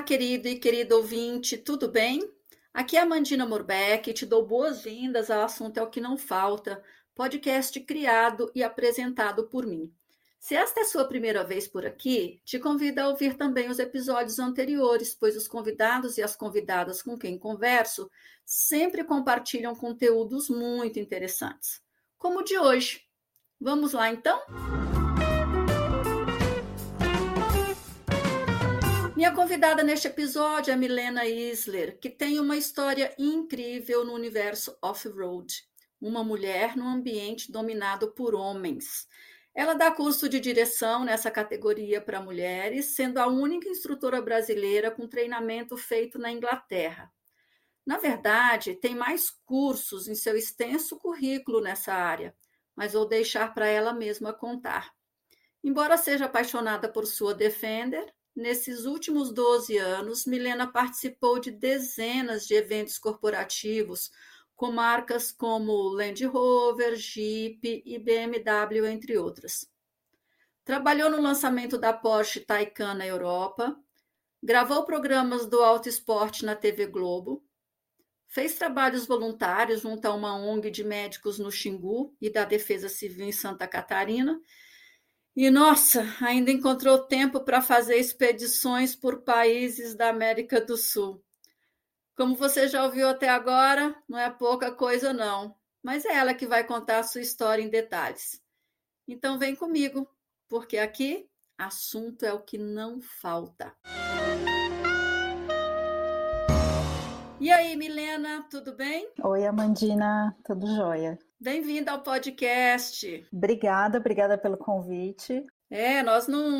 Olá, querido e querido ouvinte, tudo bem? Aqui é a Mandina Morbeck e te dou boas-vindas ao Assunto é o que Não Falta, podcast criado e apresentado por mim. Se esta é a sua primeira vez por aqui, te convido a ouvir também os episódios anteriores, pois os convidados e as convidadas com quem converso sempre compartilham conteúdos muito interessantes, como o de hoje. Vamos lá então? Minha convidada neste episódio é Milena Isler, que tem uma história incrível no universo off-road. Uma mulher num ambiente dominado por homens. Ela dá curso de direção nessa categoria para mulheres, sendo a única instrutora brasileira com treinamento feito na Inglaterra. Na verdade, tem mais cursos em seu extenso currículo nessa área, mas vou deixar para ela mesma contar. Embora seja apaixonada por sua Defender, Nesses últimos 12 anos, Milena participou de dezenas de eventos corporativos com marcas como Land Rover, Jeep e BMW, entre outras. Trabalhou no lançamento da Porsche Taycan na Europa, gravou programas do Auto Esporte na TV Globo, fez trabalhos voluntários junto a uma ONG de médicos no Xingu e da Defesa Civil em Santa Catarina e nossa, ainda encontrou tempo para fazer expedições por países da América do Sul. Como você já ouviu até agora, não é pouca coisa não, mas é ela que vai contar a sua história em detalhes. Então vem comigo, porque aqui assunto é o que não falta. E aí, Milena, tudo bem? Oi, Amandina, tudo jóia. Bem-vinda ao podcast. Obrigada, obrigada pelo convite. É, nós não,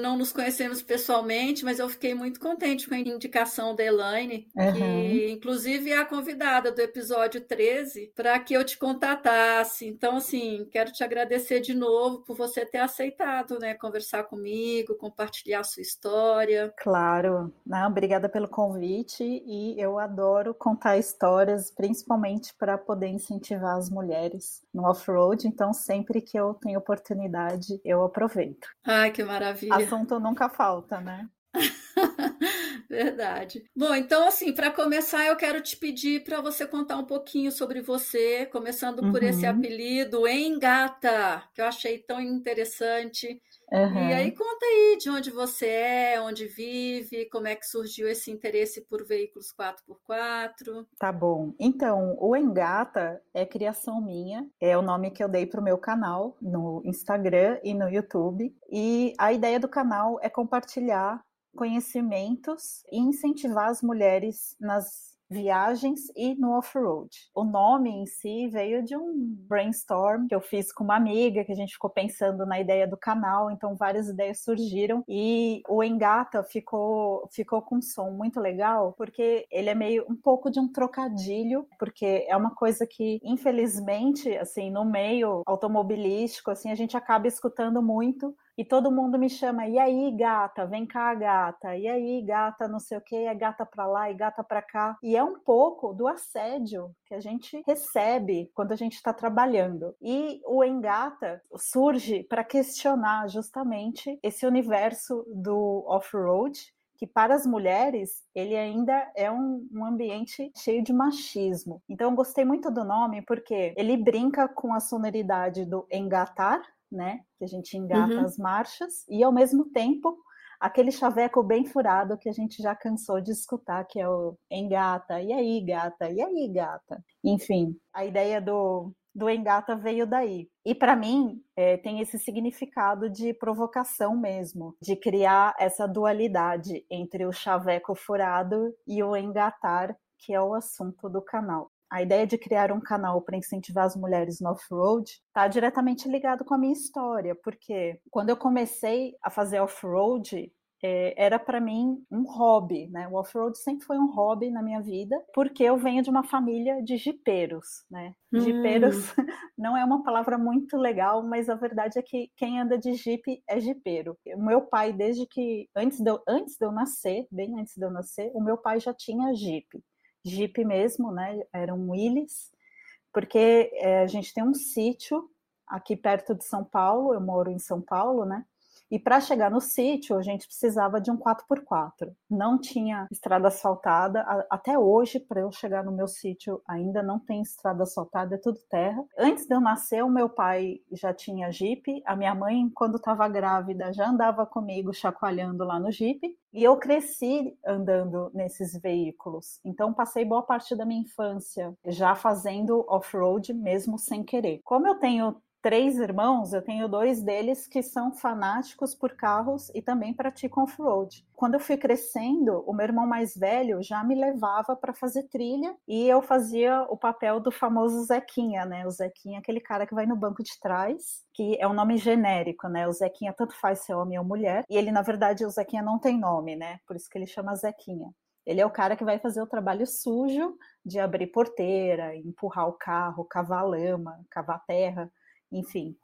não nos conhecemos pessoalmente, mas eu fiquei muito contente com a indicação da Elaine, uhum. que inclusive é a convidada do episódio 13, para que eu te contatasse. Então, assim, quero te agradecer de novo por você ter aceitado, né, conversar comigo, compartilhar a sua história. Claro, não, obrigada pelo convite e eu adoro contar histórias, principalmente para poder incentivar as mulheres no off-road. Então, sempre que eu tenho oportunidade, eu aproveito. Ai, que maravilha. Assunto nunca falta, né? Verdade. Bom, então, assim, para começar, eu quero te pedir para você contar um pouquinho sobre você, começando por uhum. esse apelido Engata, que eu achei tão interessante. Uhum. E aí conta aí de onde você é, onde vive, como é que surgiu esse interesse por veículos 4x4. Tá bom. Então, o Engata é criação minha, é o nome que eu dei para o meu canal no Instagram e no YouTube. E a ideia do canal é compartilhar conhecimentos e incentivar as mulheres nas viagens e no off-road. O nome em si veio de um brainstorm que eu fiz com uma amiga, que a gente ficou pensando na ideia do canal, então várias ideias surgiram e o Engata ficou ficou com um som muito legal, porque ele é meio um pouco de um trocadilho, porque é uma coisa que infelizmente, assim, no meio automobilístico, assim, a gente acaba escutando muito e todo mundo me chama, e aí, gata, vem cá, gata, e aí, gata, não sei o que, é gata pra lá e gata pra cá. E é um pouco do assédio que a gente recebe quando a gente está trabalhando. E o engata surge para questionar justamente esse universo do off-road que para as mulheres ele ainda é um, um, ambiente cheio de machismo. Então eu gostei muito do nome porque ele brinca com a sonoridade do engatar, né? Que a gente engata uhum. as marchas, e ao mesmo tempo aquele chaveco bem furado que a gente já cansou de escutar, que é o engata, e aí, gata, e aí, gata. Enfim, a ideia do, do engata veio daí. E para mim, é, tem esse significado de provocação mesmo, de criar essa dualidade entre o chaveco furado e o engatar, que é o assunto do canal a ideia de criar um canal para incentivar as mulheres no off-road está diretamente ligado com a minha história, porque quando eu comecei a fazer off-road, é, era para mim um hobby, né? O off-road sempre foi um hobby na minha vida, porque eu venho de uma família de jipeiros, né? Hum. Jipeiros não é uma palavra muito legal, mas a verdade é que quem anda de jipe é jipeiro. O meu pai, desde que antes de eu, antes de eu nascer, bem antes de eu nascer, o meu pai já tinha jipe. Jeep mesmo, né? Era um Willys, porque é, a gente tem um sítio aqui perto de São Paulo, eu moro em São Paulo, né? E para chegar no sítio, a gente precisava de um 4x4. Não tinha estrada asfaltada. Até hoje, para eu chegar no meu sítio, ainda não tem estrada asfaltada, é tudo terra. Antes de eu nascer, o meu pai já tinha Jeep. A minha mãe, quando estava grávida, já andava comigo chacoalhando lá no Jeep. E eu cresci andando nesses veículos. Então, passei boa parte da minha infância já fazendo off-road, mesmo sem querer. Como eu tenho três irmãos, eu tenho dois deles que são fanáticos por carros e também praticam off-road. Quando eu fui crescendo, o meu irmão mais velho já me levava para fazer trilha e eu fazia o papel do famoso Zequinha, né? O Zequinha, aquele cara que vai no banco de trás, que é um nome genérico, né? O Zequinha tanto faz ser homem ou mulher, e ele, na verdade, o Zequinha não tem nome, né? Por isso que ele chama Zequinha. Ele é o cara que vai fazer o trabalho sujo de abrir porteira, empurrar o carro, cavar lama, cavar terra enfim,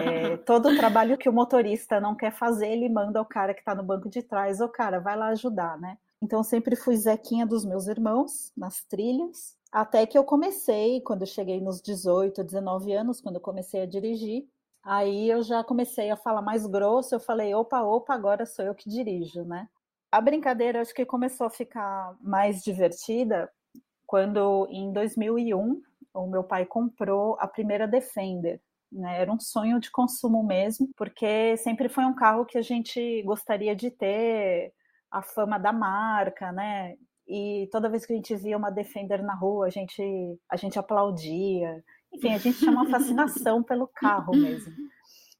é, todo o trabalho que o motorista não quer fazer, ele manda o cara que está no banco de trás, o cara, vai lá ajudar, né? Então, sempre fui Zequinha dos meus irmãos nas trilhas, até que eu comecei, quando eu cheguei nos 18, 19 anos, quando eu comecei a dirigir, aí eu já comecei a falar mais grosso, eu falei, opa, opa, agora sou eu que dirijo, né? A brincadeira acho que começou a ficar mais divertida quando, em 2001, o meu pai comprou a primeira Defender, né? Era um sonho de consumo mesmo, porque sempre foi um carro que a gente gostaria de ter a fama da marca, né? E toda vez que a gente via uma Defender na rua, a gente, a gente aplaudia. Enfim, a gente tinha uma fascinação pelo carro mesmo.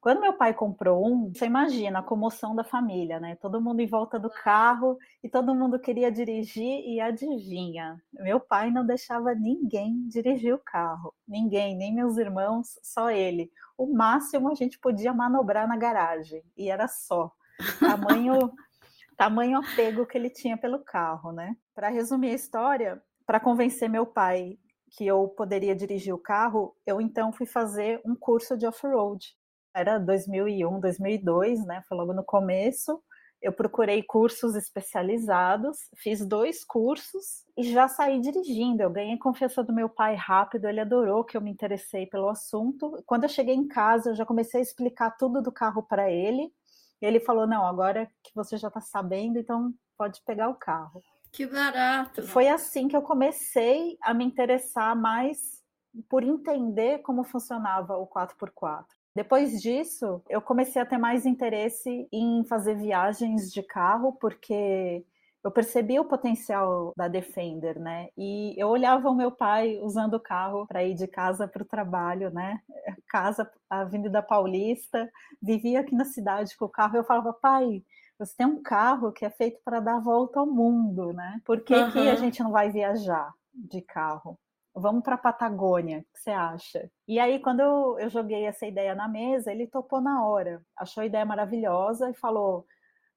Quando meu pai comprou um, você imagina a comoção da família, né? Todo mundo em volta do carro e todo mundo queria dirigir e adivinha, meu pai não deixava ninguém dirigir o carro. Ninguém, nem meus irmãos, só ele. O máximo a gente podia manobrar na garagem e era só. Tamanho tamanho apego que ele tinha pelo carro, né? Para resumir a história, para convencer meu pai que eu poderia dirigir o carro, eu então fui fazer um curso de off-road era 2001, 2002, né? Foi logo no começo. Eu procurei cursos especializados, fiz dois cursos e já saí dirigindo. Eu ganhei confiança do meu pai rápido, ele adorou que eu me interessei pelo assunto. Quando eu cheguei em casa, eu já comecei a explicar tudo do carro para ele. Ele falou: Não, agora que você já está sabendo, então pode pegar o carro. Que barato! Foi assim que eu comecei a me interessar mais por entender como funcionava o 4x4. Depois disso, eu comecei a ter mais interesse em fazer viagens de carro, porque eu percebi o potencial da Defender, né? E eu olhava o meu pai usando o carro para ir de casa para o trabalho, né? Casa, Avenida Paulista, vivia aqui na cidade com o carro. Eu falava, pai, você tem um carro que é feito para dar volta ao mundo, né? Por que, uhum. que a gente não vai viajar de carro? Vamos para Patagônia, o que você acha? E aí, quando eu, joguei essa ideia na mesa, ele topou na hora, achou a ideia maravilhosa e falou: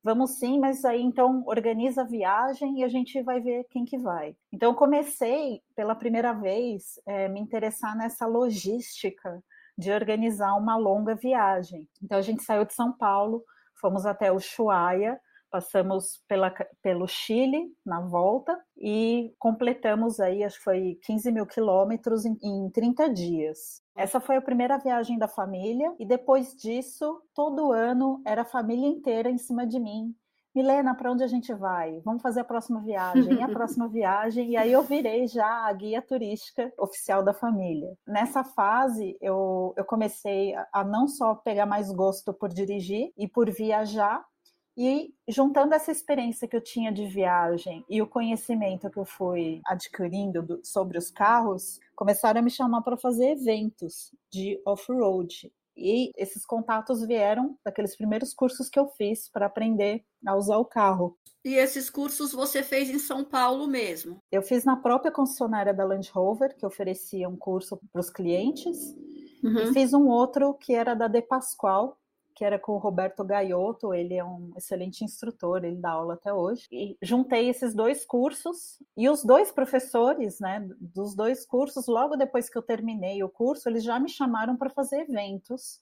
vamos sim, mas aí então organiza a viagem e a gente vai ver quem que vai. Então, eu comecei pela primeira vez é, me interessar nessa logística de organizar uma longa viagem. Então, a gente saiu de São Paulo, fomos até Ushuaia, passamos pela, pelo Chile na volta e completamos aí, acho que foi 15 mil quilômetros em, em 30 dias. Essa foi a primeira viagem da família e depois disso, todo ano era a família inteira em cima de mim. Milena, para onde a gente vai? Vamos fazer a próxima viagem, a próxima viagem. E aí eu virei já a guia turística oficial da família. Nessa fase, eu, eu comecei a não só pegar mais gosto por dirigir e por viajar, e juntando essa experiência que eu tinha de viagem e o conhecimento que eu fui adquirindo do, sobre os carros, começaram a me chamar para fazer eventos de off-road. E esses contatos vieram daqueles primeiros cursos que eu fiz para aprender a usar o carro. E esses cursos você fez em São Paulo mesmo? Eu fiz na própria concessionária da Land Rover, que oferecia um curso para os clientes. Uhum. E fiz um outro que era da De Pascoal, que era com o Roberto Gaiotto, ele é um excelente instrutor, ele dá aula até hoje. E juntei esses dois cursos e os dois professores, né, dos dois cursos, logo depois que eu terminei o curso, eles já me chamaram para fazer eventos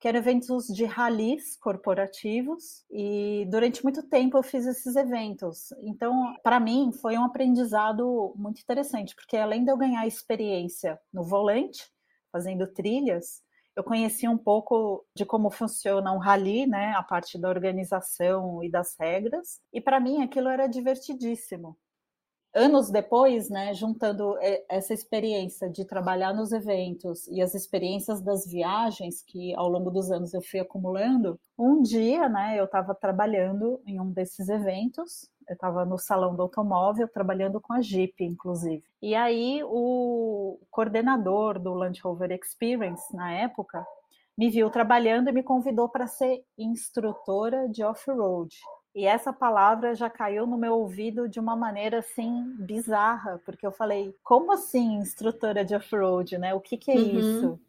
que eram eventos de ralis corporativos, e durante muito tempo eu fiz esses eventos. Então, para mim, foi um aprendizado muito interessante, porque além de eu ganhar experiência no volante, fazendo trilhas, eu conheci um pouco de como funciona um rally, né, a parte da organização e das regras, e para mim aquilo era divertidíssimo anos depois, né, juntando é, essa experiência de trabalhar nos eventos e as experiências das viagens que ao longo dos anos eu fui acumulando, um dia, né, eu estava trabalhando em um desses eventos, eu estava no salão do automóvel trabalhando com a Jeep, inclusive. E aí o coordenador do Land Rover Experience na época me viu trabalhando e me convidou para ser instrutora de off-road. E essa palavra já caiu no meu ouvido de uma maneira assim bizarra, porque eu falei, como assim instrutora de off-road, né? O que, que é uhum. isso?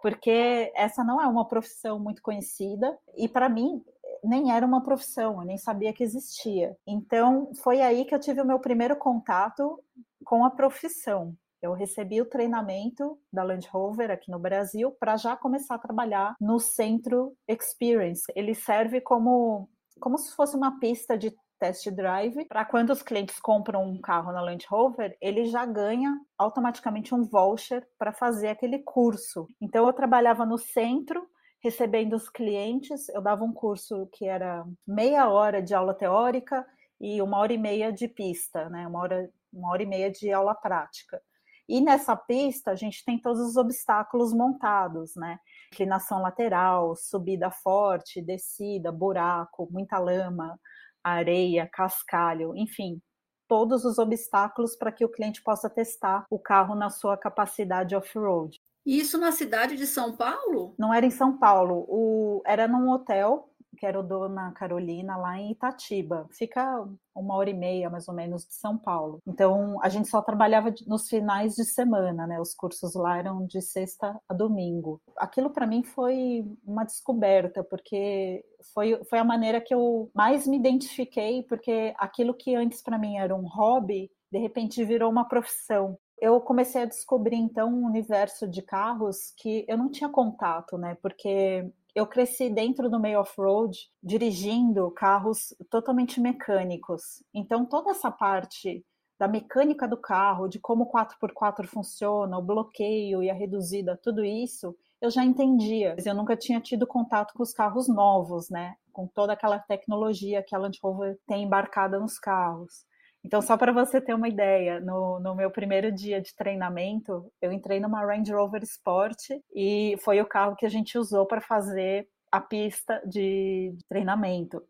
Porque essa não é uma profissão muito conhecida e para mim nem era uma profissão, eu nem sabia que existia. Então foi aí que eu tive o meu primeiro contato com a profissão. Eu recebi o treinamento da Land Rover aqui no Brasil para já começar a trabalhar no Centro Experience. Ele serve como como se fosse uma pista de test drive, para quando os clientes compram um carro na Land Rover, ele já ganha automaticamente um voucher para fazer aquele curso. Então eu trabalhava no centro, recebendo os clientes, eu dava um curso que era meia hora de aula teórica e uma hora e meia de pista, né? Uma hora, uma hora e meia de aula prática. E nessa pista a gente tem todos os obstáculos montados, né? Inclinação lateral, subida forte, descida, buraco, muita lama, areia, cascalho, enfim, todos os obstáculos para que o cliente possa testar o carro na sua capacidade off-road. Isso na cidade de São Paulo? Não era em São Paulo, o... era num hotel que era o Dona Carolina, lá em Itatiba. Fica uma hora e meia, mais ou menos, de São Paulo. Então, a gente só trabalhava nos finais de semana, né? Os cursos lá eram de sexta a domingo. Aquilo para mim foi uma descoberta, porque foi, foi a maneira que eu mais me identifiquei, porque aquilo que antes para mim era um hobby, de repente virou uma profissão eu comecei a descobrir então um universo de carros que eu não tinha contato, né? Porque eu cresci dentro do meio off-road, dirigindo carros totalmente mecânicos. Então, toda essa parte da mecânica do carro, de como o 4x4 funciona, o bloqueio e a reduzida, tudo isso, eu já entendia. Eu nunca tinha tido contato com os carros novos, né? Com toda aquela tecnologia que a Land Rover tem embarcada nos carros. Então, só para você ter uma ideia, no, no, meu primeiro dia de treinamento, eu entrei numa Range Rover Sport e foi o carro que a gente usou para fazer a pista de, treinamento.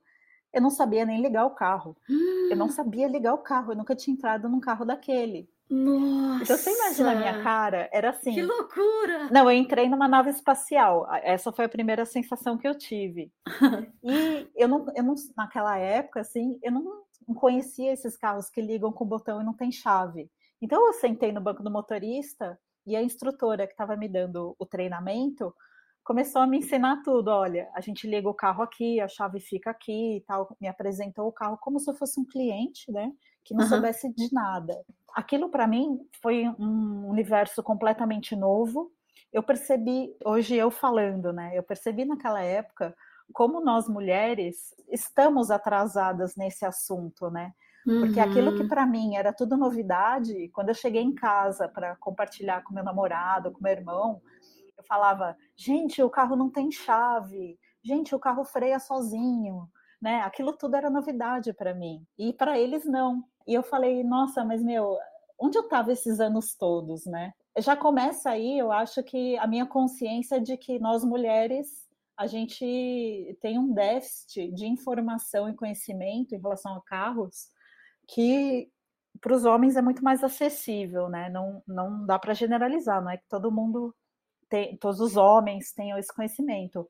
Eu não sabia nem ligar o carro. Hum. Eu não hum. sabia ligar o carro, eu nunca tinha entrado num carro daquele. Nossa! Então você imagina a minha cara, era assim. Que loucura! Não, eu entrei numa nave espacial. Essa foi a primeira sensação que eu tive. e eu não, eu não, naquela época, assim, eu não não conhecia esses carros que ligam com o botão e não tem chave. Então eu sentei no banco do motorista e a instrutora que estava me dando o treinamento começou a me ensinar tudo. Olha, a gente liga o carro aqui, a chave fica aqui e tal. Me apresentou o carro como se eu fosse um cliente, né? Que não uhum. soubesse de nada. Aquilo para mim foi um universo completamente novo. Eu percebi, hoje eu falando, né? Eu percebi naquela época como nós mulheres estamos atrasadas nesse assunto, né? Porque uhum. aquilo que para mim era tudo novidade, quando eu cheguei em casa para compartilhar com meu namorado, com meu irmão, eu falava: gente, o carro não tem chave, gente, o carro freia sozinho, né? Aquilo tudo era novidade para mim e para eles não. E eu falei: nossa, mas meu, onde eu estava esses anos todos, né? Já começa aí, eu acho que a minha consciência de que nós mulheres a gente tem um déficit de informação e conhecimento em relação a carros que para os homens é muito mais acessível, né? Não, não dá para generalizar, não é que todo mundo tem, todos os homens tenham esse conhecimento,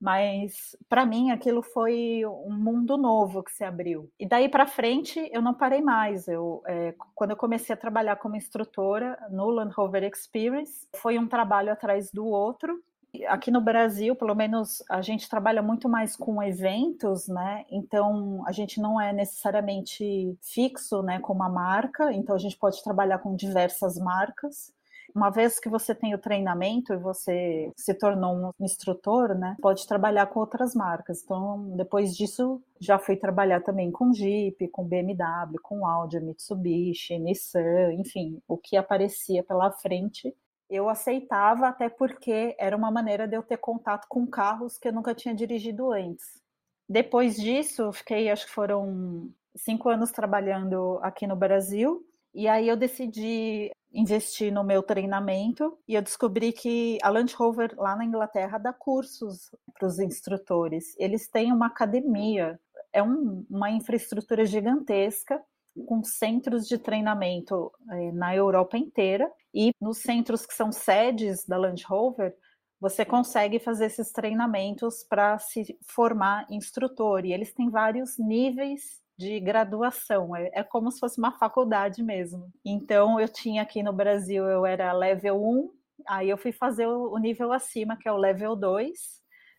mas para mim aquilo foi um mundo novo que se abriu. E daí para frente eu não parei mais. Eu, é, quando eu comecei a trabalhar como instrutora no Land Rover Experience, foi um trabalho atrás do outro aqui no Brasil, pelo menos, a gente trabalha muito mais com eventos, né? Então, a gente não é necessariamente fixo, né, com uma marca, então a gente pode trabalhar com diversas marcas. Uma vez que você tem o treinamento e você se tornou um instrutor, né, pode trabalhar com outras marcas. Então, depois disso, já fui trabalhar também com Jeep, com BMW, com Audi, Mitsubishi, Nissan, enfim, o que aparecia pela frente eu aceitava, até porque era uma maneira de eu ter contato com carros que eu nunca tinha dirigido antes. Depois disso, fiquei, acho que foram cinco anos trabalhando aqui no Brasil, e aí eu decidi investir no meu treinamento e eu descobri que a Land Rover lá na Inglaterra dá cursos para os instrutores. Eles têm uma academia, é um, uma infraestrutura gigantesca com centros de treinamento é, na Europa inteira e nos centros que são sedes da Land Rover, você consegue fazer esses treinamentos para se formar instrutor. E eles têm vários níveis de graduação, é, é, como se fosse uma faculdade mesmo. Então, eu tinha aqui no Brasil, eu era level 1, aí eu fui fazer o, o nível acima, que é o level 2.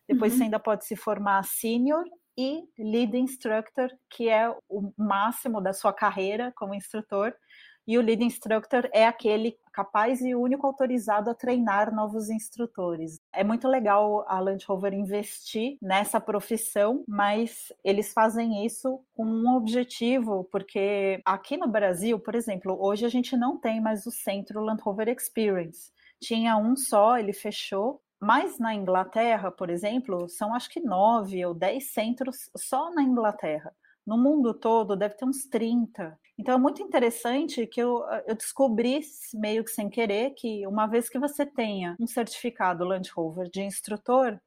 Depois uhum. você ainda pode se formar senior e lead instructor, que é o máximo da sua carreira como instrutor. E o lead instructor é aquele capaz e único autorizado a treinar novos instrutores. É muito legal a Land Rover investir nessa profissão, mas eles fazem isso com um objetivo, porque aqui no Brasil, por exemplo, hoje a gente não tem mais o centro Land Rover Experience. Tinha um só, ele fechou, mas na Inglaterra, por exemplo, são acho que nove ou dez centros só na Inglaterra. No mundo todo deve ter uns 30. Então é muito interessante que eu, eu descobri, meio que sem querer, que uma vez que você tenha um certificado Land Rover de instrutor,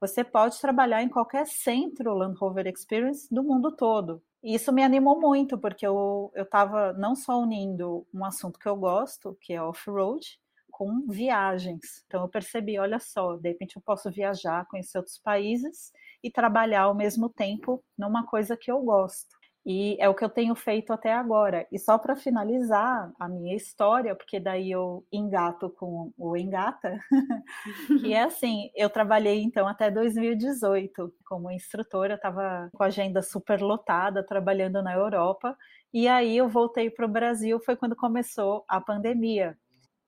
você pode trabalhar em qualquer centro Land Rover Experience do mundo todo. E isso me animou muito, porque eu estava não só unindo um assunto que eu gosto, que é off-road, com viagens. Então eu percebi, olha só, de repente eu posso viajar, conhecer outros países e trabalhar ao mesmo tempo numa coisa que eu gosto. E é o que eu tenho feito até agora. E só para finalizar a minha história, porque daí eu engato com o engata, que é assim, eu trabalhei então até 2018 como instrutora, estava com a agenda super lotada, trabalhando na Europa, e aí eu voltei para o Brasil, foi quando começou a pandemia.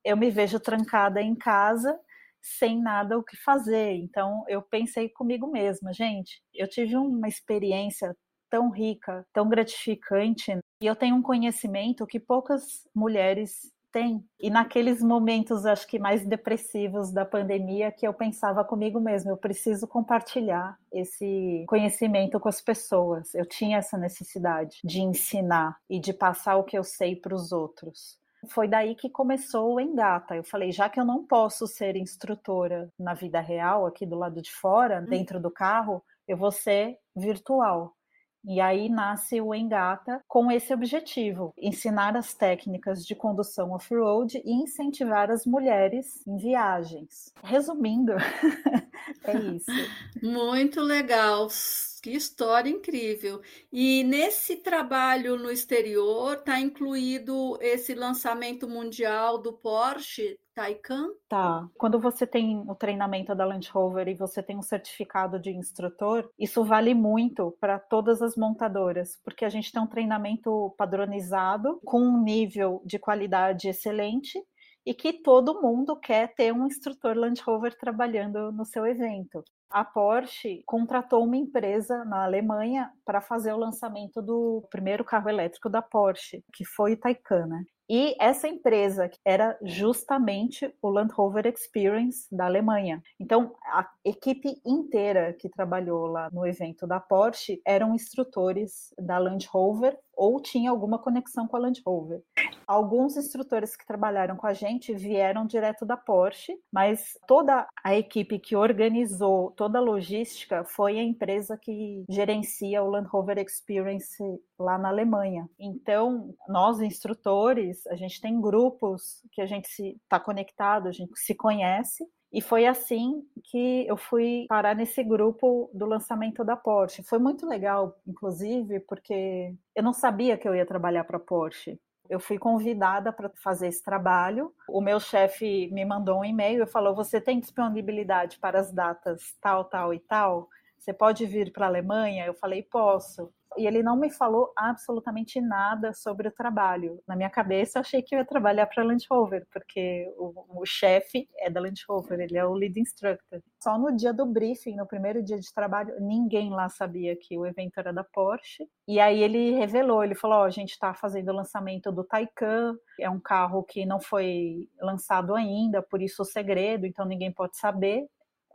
Eu me vejo trancada em casa sem nada o que fazer. Então eu pensei comigo mesma, gente, eu tive uma experiência tão rica, tão gratificante, e eu tenho um conhecimento que poucas mulheres têm. E naqueles momentos, acho que mais depressivos da pandemia, que eu pensava comigo mesma, eu preciso compartilhar esse conhecimento com as pessoas. Eu tinha essa necessidade de ensinar e de passar o que eu sei para os outros. Foi daí que começou o Engata. Eu falei, já que eu não posso ser instrutora na vida real, aqui do lado de fora, hum. dentro do carro, eu vou ser virtual. E aí nasce o Engata com esse objetivo: ensinar as técnicas de condução off-road e incentivar as mulheres em viagens. Resumindo, é isso. Muito legal. Que história incrível! E nesse trabalho no exterior está incluído esse lançamento mundial do Porsche Taycan? Tá. Quando você tem o treinamento da Land Rover e você tem um certificado de instrutor, isso vale muito para todas as montadoras, porque a gente tem um treinamento padronizado com um nível de qualidade excelente e que todo mundo quer ter um instrutor Land Rover trabalhando no seu evento a Porsche contratou uma empresa na Alemanha para fazer o lançamento do primeiro carro elétrico da Porsche, que foi o Taycan. Né? E essa empresa era justamente o Land Rover Experience da Alemanha. Então, a equipe inteira que trabalhou lá no evento da Porsche eram instrutores da Land Rover ou tinha alguma conexão com a Land Rover. Alguns instrutores que trabalharam com a gente vieram direto da Porsche, mas toda a equipe que organizou toda a logística foi a empresa que gerencia o Land Rover Experience lá na Alemanha. Então, nós instrutores, a gente tem grupos que a gente está conectado, a gente se conhece e foi assim que eu fui parar nesse grupo do lançamento da Porsche. Foi muito legal, inclusive, porque eu não sabia que eu ia trabalhar para a Porsche. Eu fui convidada para fazer esse trabalho. O meu chefe me mandou um e-mail e falou: Você tem disponibilidade para as datas tal, tal e tal? Você pode vir para a Alemanha? Eu falei: Posso. E ele não me falou absolutamente nada sobre o trabalho. Na minha cabeça, eu achei que eu ia trabalhar para a Land Rover, porque o, o chefe é da Land Rover, ele é o lead instructor. Só no dia do briefing, no primeiro dia de trabalho, ninguém lá sabia que o evento era da Porsche. E aí ele revelou, ele falou: oh, a gente está fazendo o lançamento do Taycan, é um carro que não foi lançado ainda, por isso o segredo, então ninguém pode saber.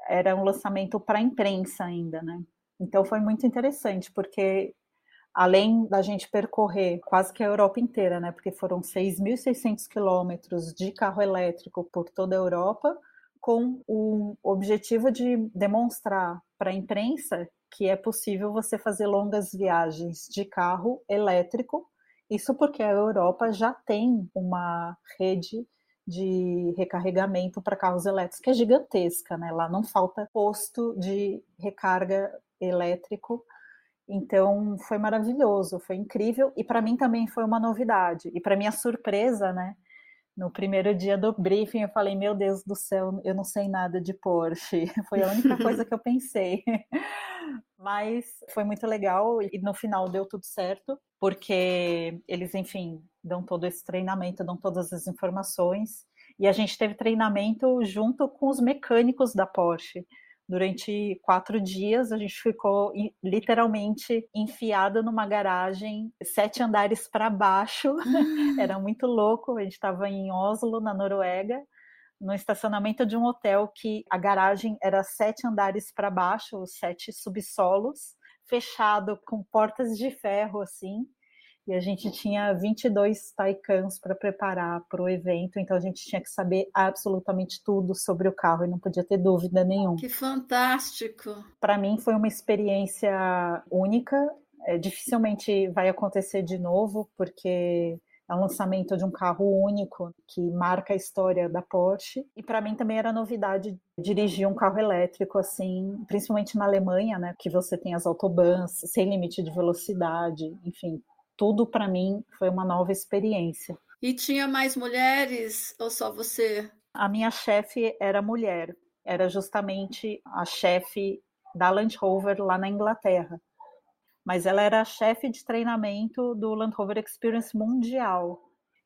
Era um lançamento para a imprensa ainda, né? Então foi muito interessante, porque além da gente percorrer quase que a Europa inteira, né? Porque foram 6.600 quilômetros de carro elétrico por toda a Europa, com o objetivo de demonstrar para a imprensa que é possível você fazer longas viagens de carro elétrico. Isso porque a Europa já tem uma rede de recarregamento para carros elétricos que é gigantesca, né? Lá não falta posto de recarga elétrico. Então foi maravilhoso, foi incrível e para mim também foi uma novidade. E para minha surpresa, né? No primeiro dia do briefing eu falei: "Meu Deus do céu, eu não sei nada de Porsche". Foi a única coisa que eu pensei. Mas foi muito legal e no final deu tudo certo, porque eles, enfim, dão todo esse treinamento, dão todas as informações. E a gente teve treinamento junto com os mecânicos da Porsche. Durante quatro dias, a gente ficou literalmente enfiada numa garagem, sete andares para baixo. Hum. Era muito louco. A gente estava em Oslo, na Noruega, no estacionamento de um hotel que a garagem era sete andares para baixo, os sete subsolos, fechado com portas de ferro assim e a gente tinha 22 taikans para preparar para o evento, então a gente tinha que saber absolutamente tudo sobre o carro e não podia ter dúvida nenhuma. Que fantástico! Para mim foi uma experiência única, é, dificilmente vai acontecer de novo, porque é um lançamento de um carro único que marca a história da Porsche. E para mim também era novidade dirigir um carro elétrico assim, principalmente na Alemanha, né, que você tem as autobahns sem limite de velocidade, enfim, tudo para mim foi uma nova experiência. E tinha mais mulheres ou só você? A minha chefe era mulher, era justamente a chefe da Land Rover lá na Inglaterra. Mas ela era a chefe de treinamento do Land Rover Experience Mundial.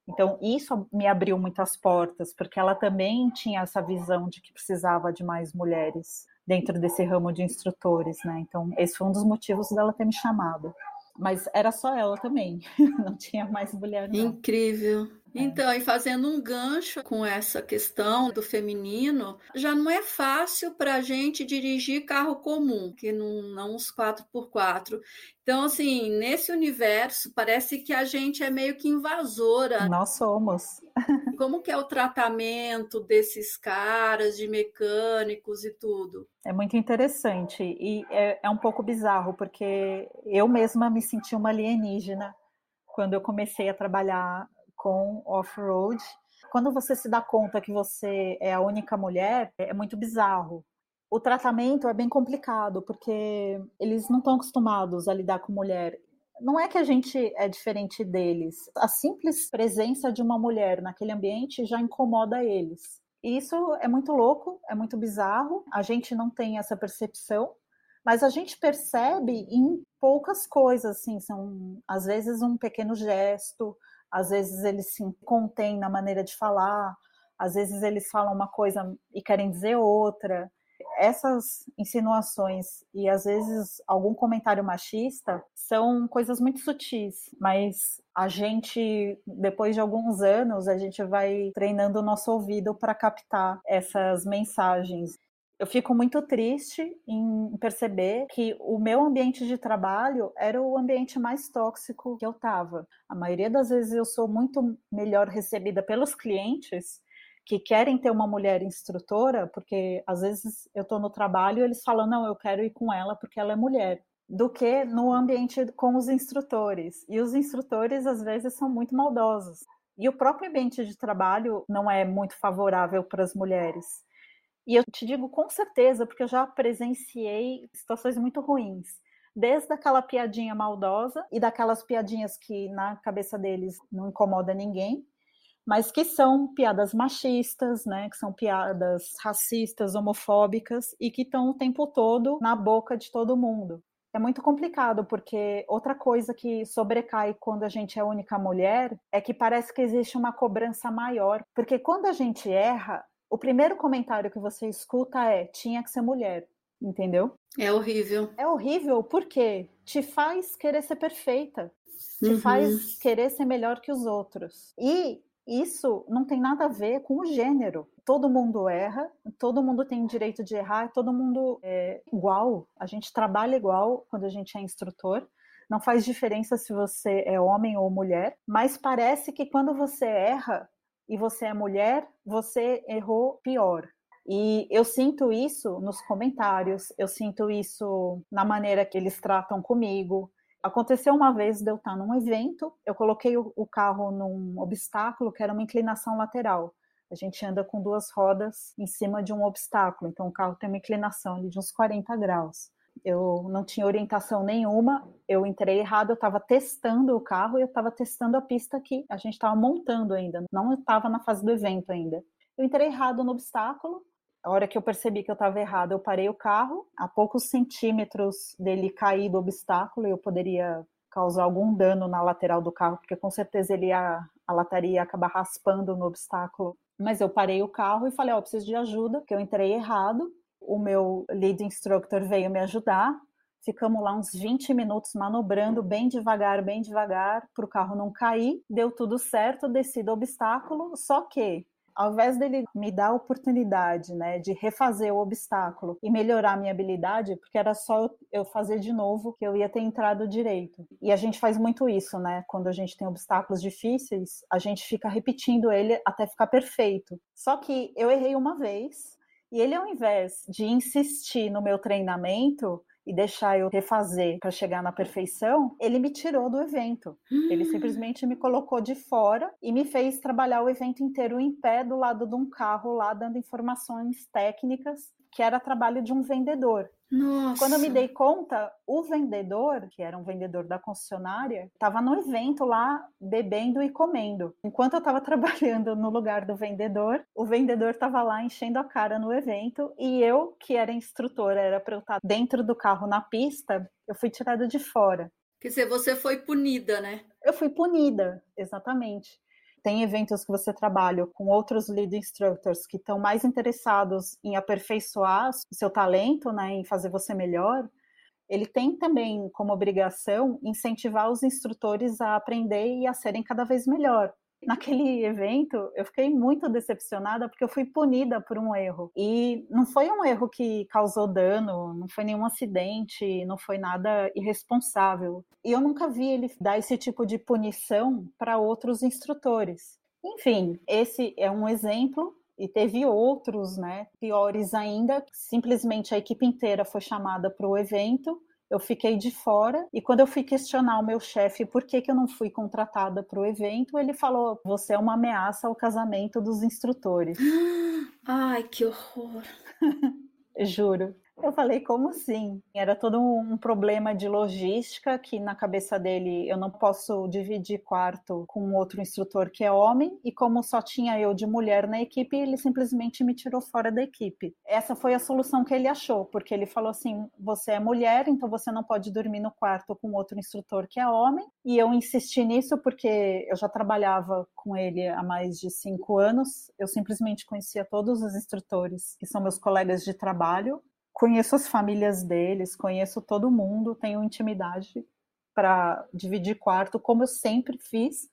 Então, isso me abriu muitas portas, porque ela também tinha essa visão de que precisava de mais mulheres dentro desse ramo de instrutores, né? Então, esse foi um dos motivos dela ter me chamado. Mas era só ela também, não tinha mais mulher. Não. Incrível. É. Então, e fazendo um gancho com essa questão do feminino, já não é fácil para a gente dirigir carro comum, que não, não os 4x4. Então, assim, nesse universo, parece que a gente é meio que invasora. Nós somos. Como que é o tratamento desses caras, de mecânicos e tudo? É muito interessante e é, é um pouco bizarro, porque eu mesma me senti uma alienígena quando eu comecei a trabalhar com off-road. Quando você se dá conta que você é a única mulher, é muito bizarro. O tratamento é bem complicado, porque eles não estão acostumados a lidar com mulher. Não é que a gente é diferente deles. A simples presença de uma mulher naquele ambiente já incomoda eles. E isso é muito louco, é muito bizarro. A gente não tem essa percepção, mas a gente percebe em poucas coisas, assim, são às vezes um pequeno gesto, às vezes eles se contêm na maneira de falar, às vezes eles falam uma coisa e querem dizer outra. Essas insinuações e às vezes algum comentário machista são coisas muito sutis, mas a gente, depois de alguns anos, a gente vai treinando o nosso ouvido para captar essas mensagens eu fico muito triste em perceber que o meu ambiente de trabalho era o ambiente mais tóxico que eu estava. A maioria das vezes eu sou muito melhor recebida pelos clientes que querem ter uma mulher instrutora, porque às vezes eu estou no trabalho e eles falam, não, eu quero ir com ela porque ela é mulher, do que no ambiente com os instrutores. E os instrutores às vezes são muito maldosos. E o próprio ambiente de trabalho não é muito favorável para as mulheres. E eu te digo com certeza, porque eu já presenciei situações muito ruins. Desde aquela piadinha maldosa e daquelas piadinhas que na cabeça deles não incomoda ninguém, mas que são piadas machistas, né, que são piadas racistas, homofóbicas e que estão o tempo todo na boca de todo mundo. É muito complicado, porque outra coisa que sobrecai quando a gente é única mulher é que parece que existe uma cobrança maior. Porque quando a gente erra, o primeiro comentário que você escuta é: tinha que ser mulher, entendeu? É horrível. É horrível porque te faz querer ser perfeita, te uhum. faz querer ser melhor que os outros. E isso não tem nada a ver com o gênero. Todo mundo erra, todo mundo tem direito de errar, todo mundo é igual. A gente trabalha igual quando a gente é instrutor. Não faz diferença se você é homem ou mulher, mas parece que quando você erra e você é mulher, você errou pior. E eu sinto isso nos comentários, eu sinto isso na maneira que eles tratam comigo, Aconteceu uma vez de eu estar num evento, eu coloquei o, o carro num obstáculo que era uma inclinação lateral. A gente anda com duas rodas em cima de um obstáculo, então o carro tem uma inclinação de uns 40 graus. Eu não tinha orientação nenhuma, eu entrei errado, eu estava testando o carro e eu estava testando a pista que a gente estava montando ainda, não estava na fase do evento ainda. Eu entrei errado no obstáculo, a hora que eu percebi que eu estava errado, eu parei o carro, a poucos centímetros dele cair do obstáculo, eu poderia causar algum dano na lateral do carro, porque com certeza ele ia, a lataria ia acabar raspando no obstáculo. Mas eu parei o carro e falei, ó, oh, preciso de ajuda, que eu entrei errado. O meu lead instructor veio me ajudar. Ficamos lá uns 20 minutos manobrando bem devagar, bem devagar, para o carro não cair. Deu tudo certo, desci do obstáculo, só que ao invés dele me dar a oportunidade, né, de refazer o obstáculo e melhorar a minha habilidade, porque era só eu fazer de novo que eu ia ter entrado direito. E a gente faz muito isso, né? Quando a gente tem obstáculos difíceis, a gente fica repetindo ele até ficar perfeito. Só que eu errei uma vez, e ele, ao invés de insistir no meu treinamento, e deixar eu refazer para chegar na perfeição, ele me tirou do evento. Hum. Ele simplesmente me colocou de fora e me fez trabalhar o evento inteiro em pé do lado de um carro lá, dando informações técnicas, que era trabalho de um vendedor. Nossa. Quando eu me dei conta, o vendedor, que era um vendedor da concessionária, estava no evento lá bebendo e comendo. Enquanto eu estava trabalhando no lugar do vendedor, o vendedor estava lá enchendo a cara no evento e eu, que era instrutora, era para eu estar dentro do carro na pista, eu fui tirada de fora. Quer dizer, você foi punida, né? Eu fui punida, exatamente tem eventos que você trabalha com outros lead instructors que estão mais interessados em aperfeiçoar o seu talento, né, em fazer você melhor, ele tem também como obrigação incentivar os instrutores a aprender e a serem cada vez melhor naquele evento, eu fiquei muito decepcionada porque eu fui punida por um erro. E não foi um erro que causou dano, não foi nenhum acidente, não foi nada irresponsável. E eu nunca vi ele dar esse tipo de punição para outros instrutores. Enfim, esse é um exemplo e teve outros, né, piores ainda. Simplesmente a equipe inteira foi chamada para o evento eu fiquei de fora e quando eu fui questionar o meu chefe por que, que eu não fui contratada para o evento, ele falou: você é uma ameaça ao casamento dos instrutores. Ai, que horror! Juro. Eu falei, como assim? Era todo um problema de logística que na cabeça dele eu não posso dividir quarto com outro instrutor que é homem, e como só tinha eu de mulher na equipe, ele simplesmente me tirou fora da equipe. Essa foi a solução que ele achou, porque ele falou assim: você é mulher, então você não pode dormir no quarto com outro instrutor que é homem. E eu insisti nisso porque eu já trabalhava com ele há mais de cinco anos, eu simplesmente conhecia todos os instrutores que são meus colegas de trabalho conheço as famílias deles, conheço todo mundo, tenho intimidade para dividir quarto, como eu sempre fiz,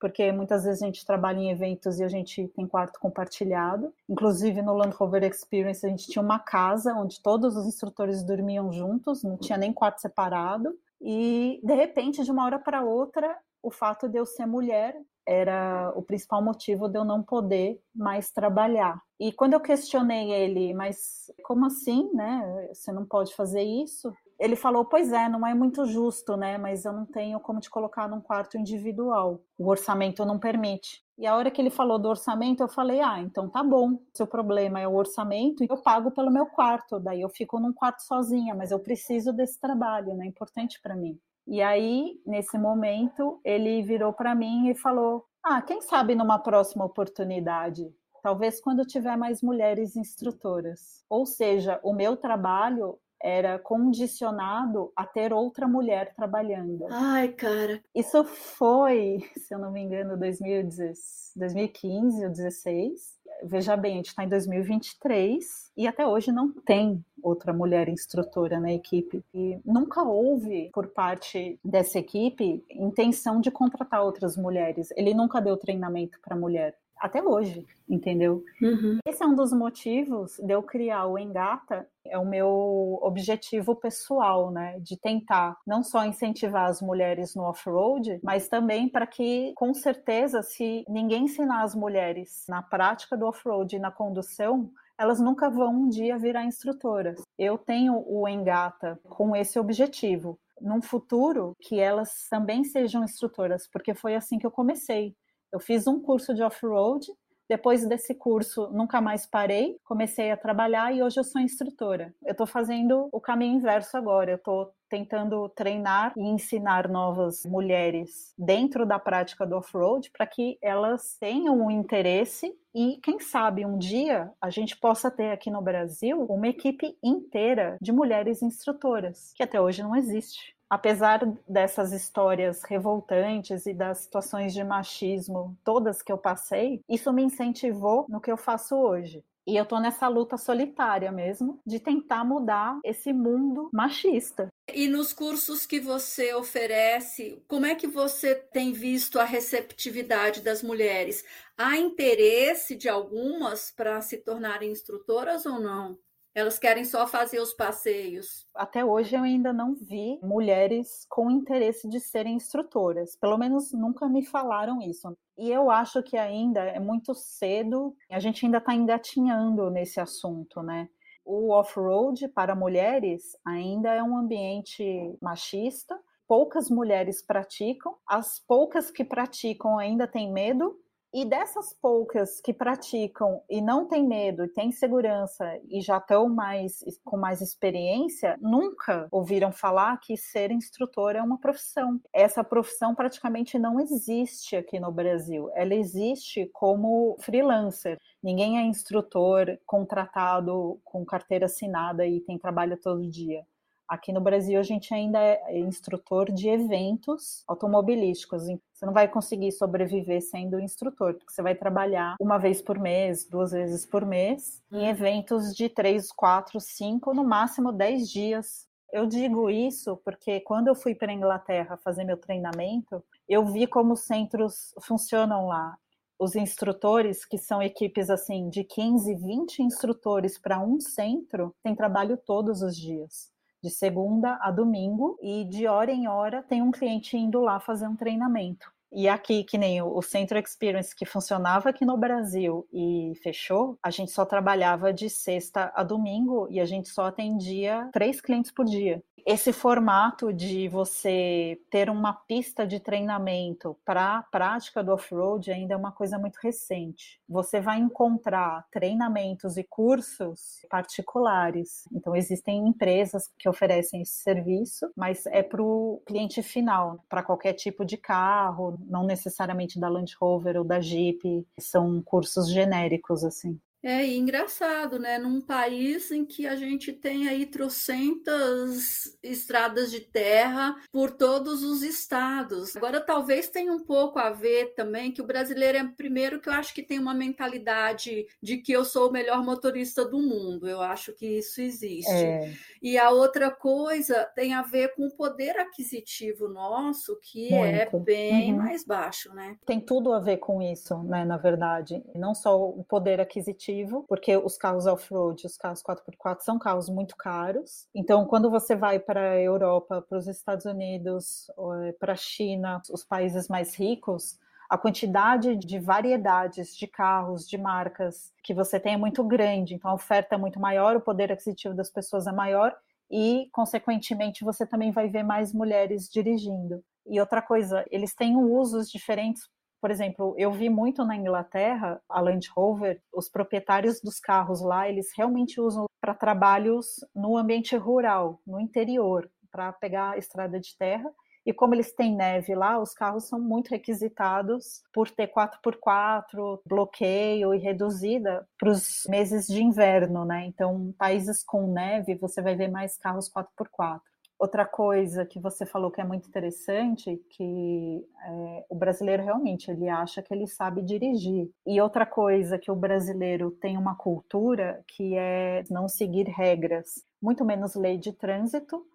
porque muitas vezes a gente trabalha em eventos e a gente tem quarto compartilhado. Inclusive no Land Rover Experience a gente tinha uma casa onde todos os instrutores dormiam juntos, não tinha nem quarto separado. E de repente, de uma hora para outra, o fato de eu ser mulher era o principal motivo de eu não poder mais trabalhar. E quando eu questionei ele, mas como assim, né? Você não pode fazer isso? Ele falou: Pois é, não é muito justo, né? Mas eu não tenho como te colocar num quarto individual. O orçamento não permite. E a hora que ele falou do orçamento, eu falei: Ah, então tá bom. Seu problema é o orçamento, eu pago pelo meu quarto. Daí eu fico num quarto sozinha, mas eu preciso desse trabalho, né? É importante para mim. E aí, nesse momento, ele virou para mim e falou: Ah, quem sabe numa próxima oportunidade? Talvez quando tiver mais mulheres instrutoras. Ou seja, o meu trabalho era condicionado a ter outra mulher trabalhando. Ai, cara. Isso foi, se eu não me engano, 2015 ou 2016 veja bem, a gente está em 2023 e até hoje não tem outra mulher instrutora na equipe. E nunca houve, por parte dessa equipe, intenção de contratar outras mulheres. Ele nunca deu treinamento para mulher até hoje, entendeu? Uhum. Esse é um dos motivos de eu criar o Engata, é o meu objetivo pessoal, né? De tentar não só incentivar as mulheres no off-road, mas também para que, com certeza, se ninguém ensinar as mulheres na prática do off-road e na condução, elas nunca vão um dia virar instrutoras. Eu tenho o Engata com esse objetivo, num futuro que elas também sejam instrutoras, porque foi assim que eu comecei. Eu fiz um curso de off-road, depois desse curso nunca mais parei, comecei a trabalhar e hoje eu sou instrutora. Eu estou fazendo o caminho inverso agora, eu estou tentando treinar e ensinar novas mulheres dentro da prática do off-road para que elas tenham um interesse e quem sabe um dia a gente possa ter aqui no Brasil uma equipe inteira de mulheres instrutoras, que até hoje não existe apesar dessas histórias revoltantes e das situações de machismo todas que eu passei, isso me incentivou no que eu faço hoje. E eu tô nessa luta solitária mesmo de tentar mudar esse mundo machista. E nos cursos que você oferece, como é que você tem visto a receptividade das mulheres? Há interesse de algumas para se tornarem instrutoras ou não? Elas querem só fazer os passeios. Até hoje eu ainda não vi mulheres com interesse de serem instrutoras. Pelo menos nunca me falaram isso. E eu acho que ainda é muito cedo, a gente ainda está engatinhando nesse assunto, né? O off-road para mulheres ainda é um ambiente machista, poucas mulheres praticam, as poucas que praticam ainda têm medo e dessas poucas que praticam e não têm medo, têm segurança e já estão mais com mais experiência, nunca ouviram falar que ser instrutor é uma profissão. Essa profissão praticamente não existe aqui no Brasil. Ela existe como freelancer. Ninguém é instrutor contratado com carteira assinada e tem trabalho todo dia. Aqui no Brasil, a gente ainda é instrutor de eventos automobilísticos. Você não vai conseguir sobreviver sendo instrutor, porque você vai trabalhar uma vez por mês, duas vezes por mês, em eventos de três, quatro, cinco, no máximo dez dias. Eu digo isso porque quando eu fui para a Inglaterra fazer meu treinamento, eu vi como os centros funcionam lá os instrutores, que são equipes assim de 15, 20 instrutores para um centro, têm trabalho todos os dias de segunda a domingo, e de hora em hora tem um cliente indo lá fazer um treinamento. E aqui, que nem o Centro Experience, que funcionava aqui no Brasil e fechou, a gente só trabalhava de sexta a domingo e a gente só atendia três clientes por dia esse formato de você ter uma pista de treinamento para a prática do off-road ainda é uma coisa muito recente. Você vai encontrar treinamentos e cursos particulares. Então, existem empresas que oferecem esse serviço, mas é para o cliente final, para qualquer tipo de carro, não necessariamente da Land Rover ou da Jeep. São cursos genéricos, assim. É engraçado, né? Num país em que a gente tem aí trocentas estradas de terra por todos os estados. Agora, talvez tenha um pouco a ver também que o brasileiro é primeiro que eu acho que tem uma mentalidade de que eu sou o melhor motorista do mundo. Eu acho que isso existe. É. E a outra coisa tem a ver com o poder aquisitivo nosso, que é Muito. é bem uhum. mais baixo, né? Tem tudo a ver com isso, né? Na verdade, não só o poder aquisitivo porque os carros off-road, os carros 4x4 são carros muito caros. Então, quando você vai para a Europa, para os Estados Unidos, eh, para a China, os países mais ricos, a quantidade de variedades de carros, de marcas que você tem é muito grande, então a oferta é muito maior, o poder aquisitivo das pessoas é maior e, consequentemente, você também vai ver mais mulheres dirigindo. E outra coisa, eles têm usos diferentes por exemplo, eu vi muito na Inglaterra, a Land Rover, os proprietários dos carros lá, eles realmente usam para trabalhos no ambiente rural, no interior, para pegar a estrada de terra. E como eles têm neve lá, os carros são muito requisitados por ter 4x4, bloqueio e reduzida para os meses de inverno, né? Então, países com neve, você vai ver mais carros 4x4. Outra coisa que você falou que é muito interessante, que é, o brasileiro realmente ele acha que ele sabe dirigir. E outra coisa que o brasileiro tem uma cultura que é não seguir regras, muito menos lei de trânsito,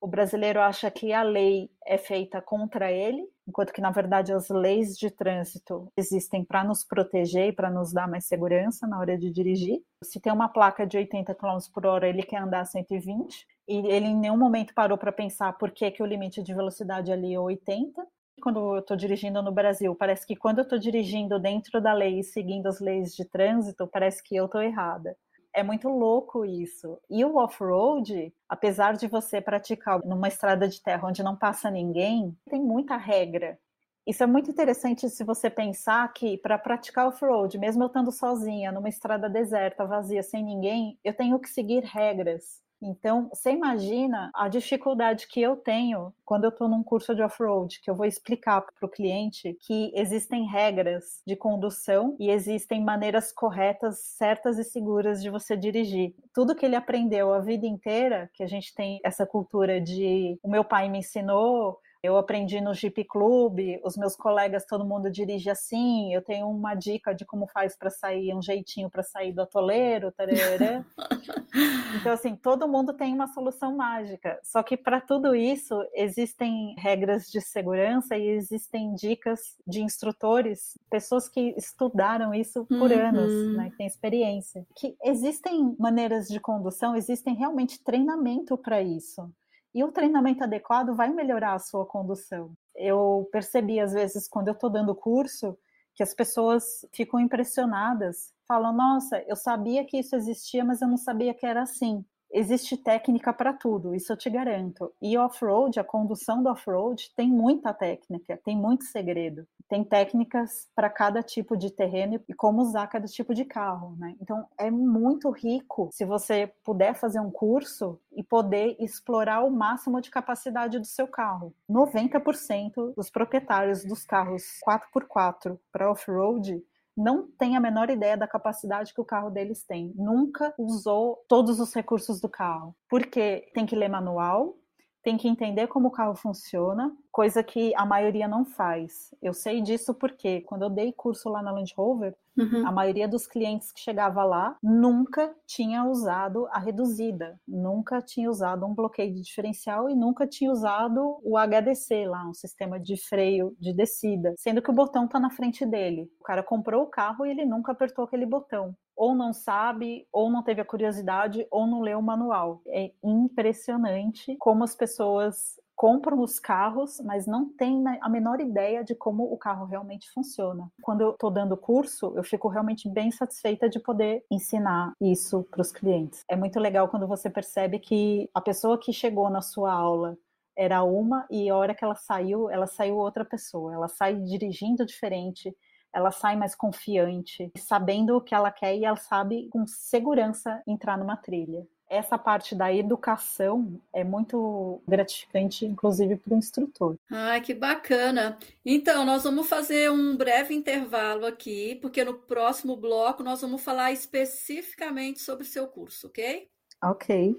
o brasileiro acha que a lei é feita contra ele, enquanto que, na verdade, as leis de trânsito existem para nos proteger e para nos dar mais segurança na hora de dirigir. Se tem uma placa de 80 km por hora, ele quer andar 120, e ele em nenhum momento parou para pensar por que, que o limite de velocidade ali é 80 quando eu estou dirigindo no Brasil, parece que quando eu estou dirigindo dentro da lei e seguindo as leis de trânsito, parece que eu estou errada. É muito louco isso. E o off-road, apesar de você praticar numa estrada de terra onde não passa ninguém, tem muita regra. Isso é muito interessante se você pensar que para praticar off-road, mesmo eu estando sozinha numa estrada deserta, vazia, sem ninguém, eu tenho que seguir regras. Então, você imagina a dificuldade que eu tenho quando eu estou num curso de off-road, que eu vou explicar para o cliente que existem regras de condução e existem maneiras corretas, certas e seguras de você dirigir. Tudo que ele aprendeu a vida inteira, que a gente tem essa cultura de o meu pai me ensinou, eu aprendi no Jeep Club, os meus colegas, todo mundo dirige assim. Eu tenho uma dica de como faz para sair, um jeitinho para sair do atoleiro. Tarará. então, assim, todo mundo tem uma solução mágica. Só que para tudo isso, existem regras de segurança e existem dicas de instrutores, pessoas que estudaram isso por uhum. anos, né, que têm experiência. Que existem maneiras de condução, existem realmente treinamento para isso. E o treinamento adequado vai melhorar a sua condução. Eu percebi, às vezes, quando eu estou dando curso, que as pessoas ficam impressionadas, falam: Nossa, eu sabia que isso existia, mas eu não sabia que era assim existe técnica para tudo, isso eu te garanto. E off-road, a condução do off-road tem muita técnica, tem muito segredo. Tem técnicas para cada tipo de terreno e como usar cada tipo de carro, né? Então é muito rico se você puder fazer um curso e poder explorar o máximo de capacidade do seu carro. 90% dos proprietários dos carros 4x4 para off-road não tem a menor ideia da capacidade que o carro deles tem. Nunca usou todos os recursos do carro. Porque tem que ler manual, tem que entender como o carro funciona, coisa que a maioria não faz. Eu sei disso porque quando eu dei curso lá na Land Rover, uhum. a maioria dos clientes que chegava lá nunca tinha usado a reduzida, nunca tinha usado um bloqueio de diferencial e nunca tinha usado o HDC lá, um sistema de freio de descida, sendo que o botão está na frente dele. O cara comprou o carro e ele nunca apertou aquele botão ou não sabe, ou não teve a curiosidade, ou não leu o manual. É impressionante como as pessoas compram os carros, mas não têm a menor ideia de como o carro realmente funciona. Quando eu estou dando curso, eu fico realmente bem satisfeita de poder ensinar isso para os clientes. É muito legal quando você percebe que a pessoa que chegou na sua aula era uma e a hora que ela saiu, ela saiu outra pessoa. Ela sai dirigindo diferente, ela sai mais confiante, sabendo o que ela quer e ela sabe com segurança entrar numa trilha. Essa parte da educação é muito gratificante, inclusive para o instrutor. Ai, que bacana! Então, nós vamos fazer um breve intervalo aqui, porque no próximo bloco nós vamos falar especificamente sobre o seu curso, ok? Ok.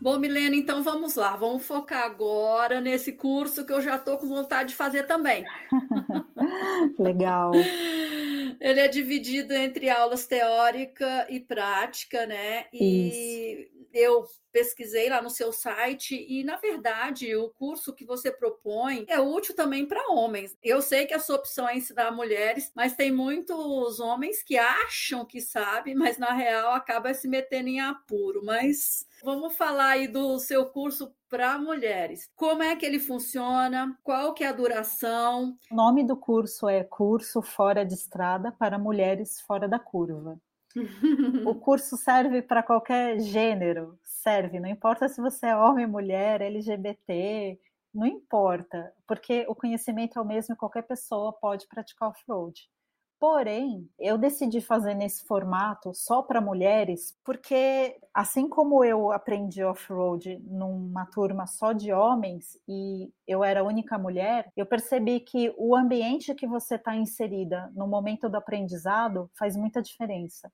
Bom, Milena, então vamos lá, vamos focar agora nesse curso que eu já estou com vontade de fazer também. Legal. Ele é dividido entre aulas teórica e prática, né? E Isso. Eu pesquisei lá no seu site e, na verdade, o curso que você propõe é útil também para homens. Eu sei que a sua opção é ensinar mulheres, mas tem muitos homens que acham que sabem, mas na real acaba se metendo em apuro. Mas Vamos falar aí do seu curso para mulheres. Como é que ele funciona? Qual que é a duração? O nome do curso é Curso Fora de Estrada para Mulheres Fora da Curva. O curso serve para qualquer gênero, serve, não importa se você é homem, mulher, LGBT, não importa, porque o conhecimento é o mesmo e qualquer pessoa pode praticar off-road. Porém, eu decidi fazer nesse formato só para mulheres, porque assim como eu aprendi off-road numa turma só de homens e eu era a única mulher, eu percebi que o ambiente que você está inserida no momento do aprendizado faz muita diferença.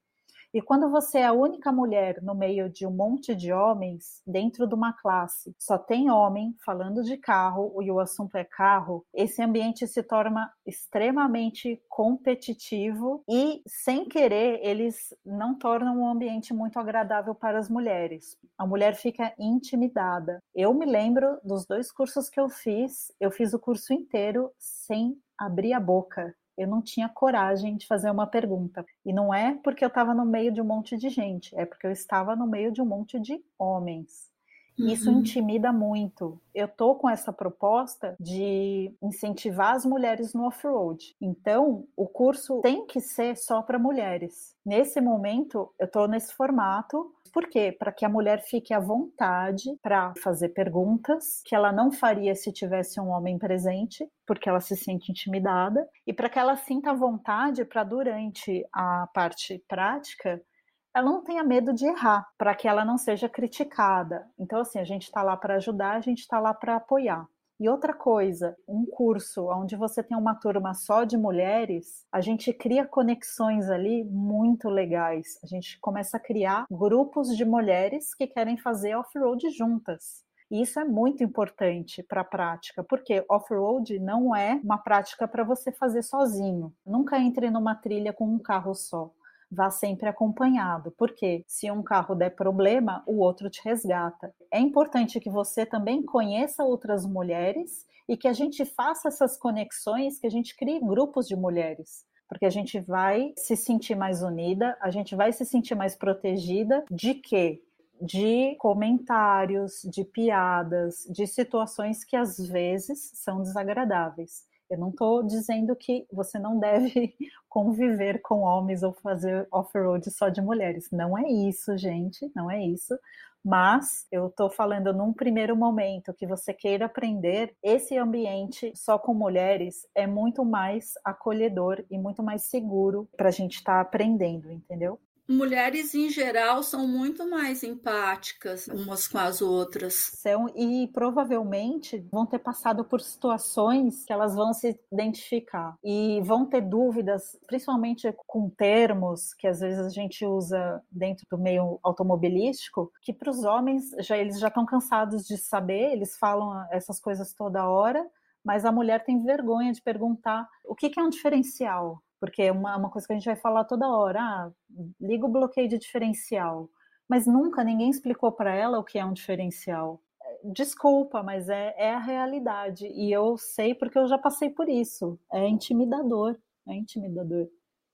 E quando você é a única mulher no meio de um monte de homens, dentro de uma classe, só tem homem falando de carro e o assunto é carro, esse ambiente se torna extremamente competitivo e, sem querer, eles não tornam um ambiente muito agradável para as mulheres. A mulher fica intimidada. Eu me lembro dos dois cursos que eu fiz, eu fiz o curso inteiro sem abrir a boca eu não tinha coragem de fazer uma pergunta. E não é porque eu estava no meio de um monte de gente, é porque eu estava no meio de um monte de homens. Uhum. Isso intimida muito. Eu tô com essa proposta de incentivar as mulheres no off-road. Então, o curso tem que ser só para mulheres. Nesse momento, eu tô nesse formato. Por quê? Para que a mulher fique à vontade para fazer perguntas que ela não faria se tivesse um homem presente, porque ela se sente intimidada, e para que ela sinta vontade para durante a parte prática ela não tenha medo de errar, para que ela não seja criticada. Então, assim, a gente está lá para ajudar, a gente está lá para apoiar. E outra coisa, um curso onde você tem uma turma só de mulheres, a gente cria conexões ali muito legais. A gente começa a criar grupos de mulheres que querem fazer off-road juntas. E isso é muito importante para a prática, porque off-road não é uma prática para você fazer sozinho. Nunca entre numa trilha com um carro só vá sempre acompanhado, porque se um carro der problema, o outro te resgata. É importante que você também conheça outras mulheres e que a gente faça essas conexões, que a gente crie grupos de mulheres porque a gente vai se sentir mais unida, a gente vai se sentir mais protegida de quê? De comentários, de piadas, de situações que às vezes são desagradáveis. Eu não estou dizendo que você não deve conviver com homens ou fazer off-road só de mulheres. Não é isso, gente, não é isso. Mas eu estou falando num primeiro momento que você queira aprender, esse ambiente só com mulheres é muito mais acolhedor e muito mais seguro para a gente estar tá aprendendo, entendeu? Mulheres em geral são muito mais empáticas umas com as outras. São e provavelmente vão ter passado por situações que elas vão se identificar e vão ter dúvidas, principalmente com termos que às vezes a gente usa dentro do meio automobilístico, que para os homens já eles já estão cansados de saber, eles falam essas coisas toda hora, mas a mulher tem vergonha de perguntar o que, que é um diferencial, porque é uma, uma coisa que a gente vai falar toda hora, ah, liga o bloqueio de diferencial, mas nunca ninguém explicou para ela o que é um diferencial. Desculpa, mas é, é a realidade, e eu sei porque eu já passei por isso, é intimidador, é intimidador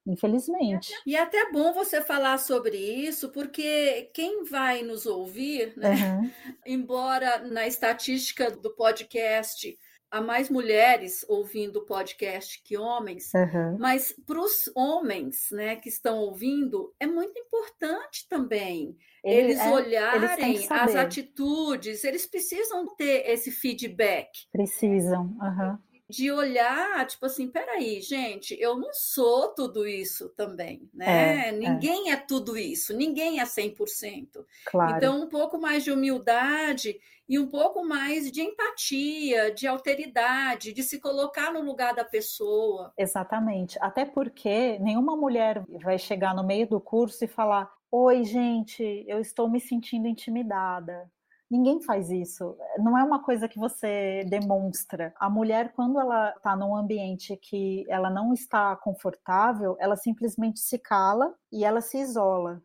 infelizmente. E é até bom você falar sobre isso, porque quem vai nos ouvir, né? Uhum. Embora na estatística do podcast há mais mulheres ouvindo o podcast que homens, uhum. mas para os homens né, que estão ouvindo, é muito importante também eles é, olharem eles as atitudes, eles precisam ter esse feedback. Precisam. Uhum de olhar, tipo assim, peraí, gente, eu não sou tudo isso também, né? É, é. ninguém é. é. tudo isso, ninguém é 100%. Claro. Então, um pouco mais de humildade e um pouco mais de empatia, de alteridade, de se colocar no lugar da pessoa. Exatamente. Até porque nenhuma mulher vai chegar no meio do curso e falar: Oi, gente, eu estou me sentindo intimidada. Ninguém faz isso. Não é uma coisa que você demonstra. A mulher, quando ela está num ambiente que ela não está confortável, ela simplesmente se cala e ela se isola.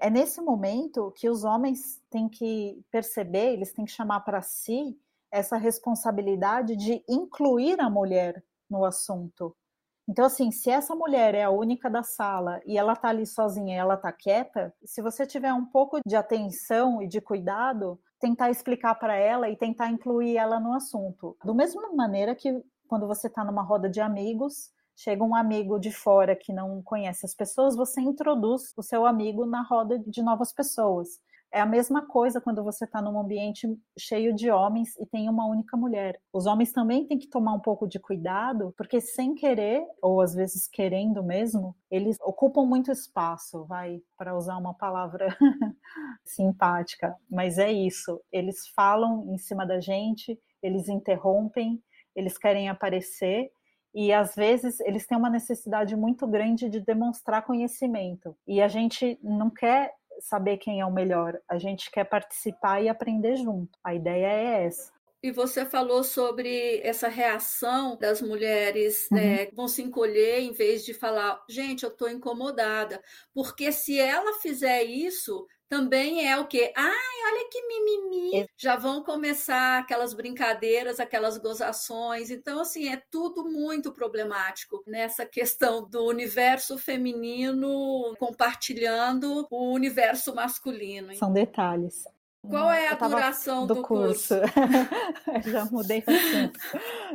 É nesse momento que os homens têm que perceber, eles têm que chamar para si essa responsabilidade de incluir a mulher no assunto. Então, assim, se essa mulher é a única da sala e ela tá ali sozinha ela tá quieta, se você tiver um pouco de atenção e de cuidado, tentar explicar para ela e tentar incluir ela no assunto. Do mesma maneira que quando você está numa roda de amigos, chega um amigo de fora que não conhece as pessoas, você introduz o seu amigo na roda de novas pessoas. É a mesma coisa quando você está num ambiente cheio de homens e tem uma única mulher. Os homens também têm que tomar um pouco de cuidado, porque sem querer, ou às vezes querendo mesmo, eles ocupam muito espaço, vai, para usar uma palavra simpática, mas é isso. Eles falam em cima da gente, eles interrompem, eles querem aparecer e às vezes eles têm uma necessidade muito grande de demonstrar conhecimento. E a gente não quer saber quem é o melhor, a gente quer participar e aprender junto. A ideia é essa. E você falou sobre essa reação das mulheres uhum. é, vão se encolher em vez de falar, gente, eu estou incomodada. Porque se ela fizer isso, também é o quê? Ai, olha que mimimi. Já vão começar aquelas brincadeiras, aquelas gozações. Então, assim, é tudo muito problemático nessa questão do universo feminino compartilhando o universo masculino. São detalhes. Qual é a duração do, do curso? curso? Já mudei de assunto.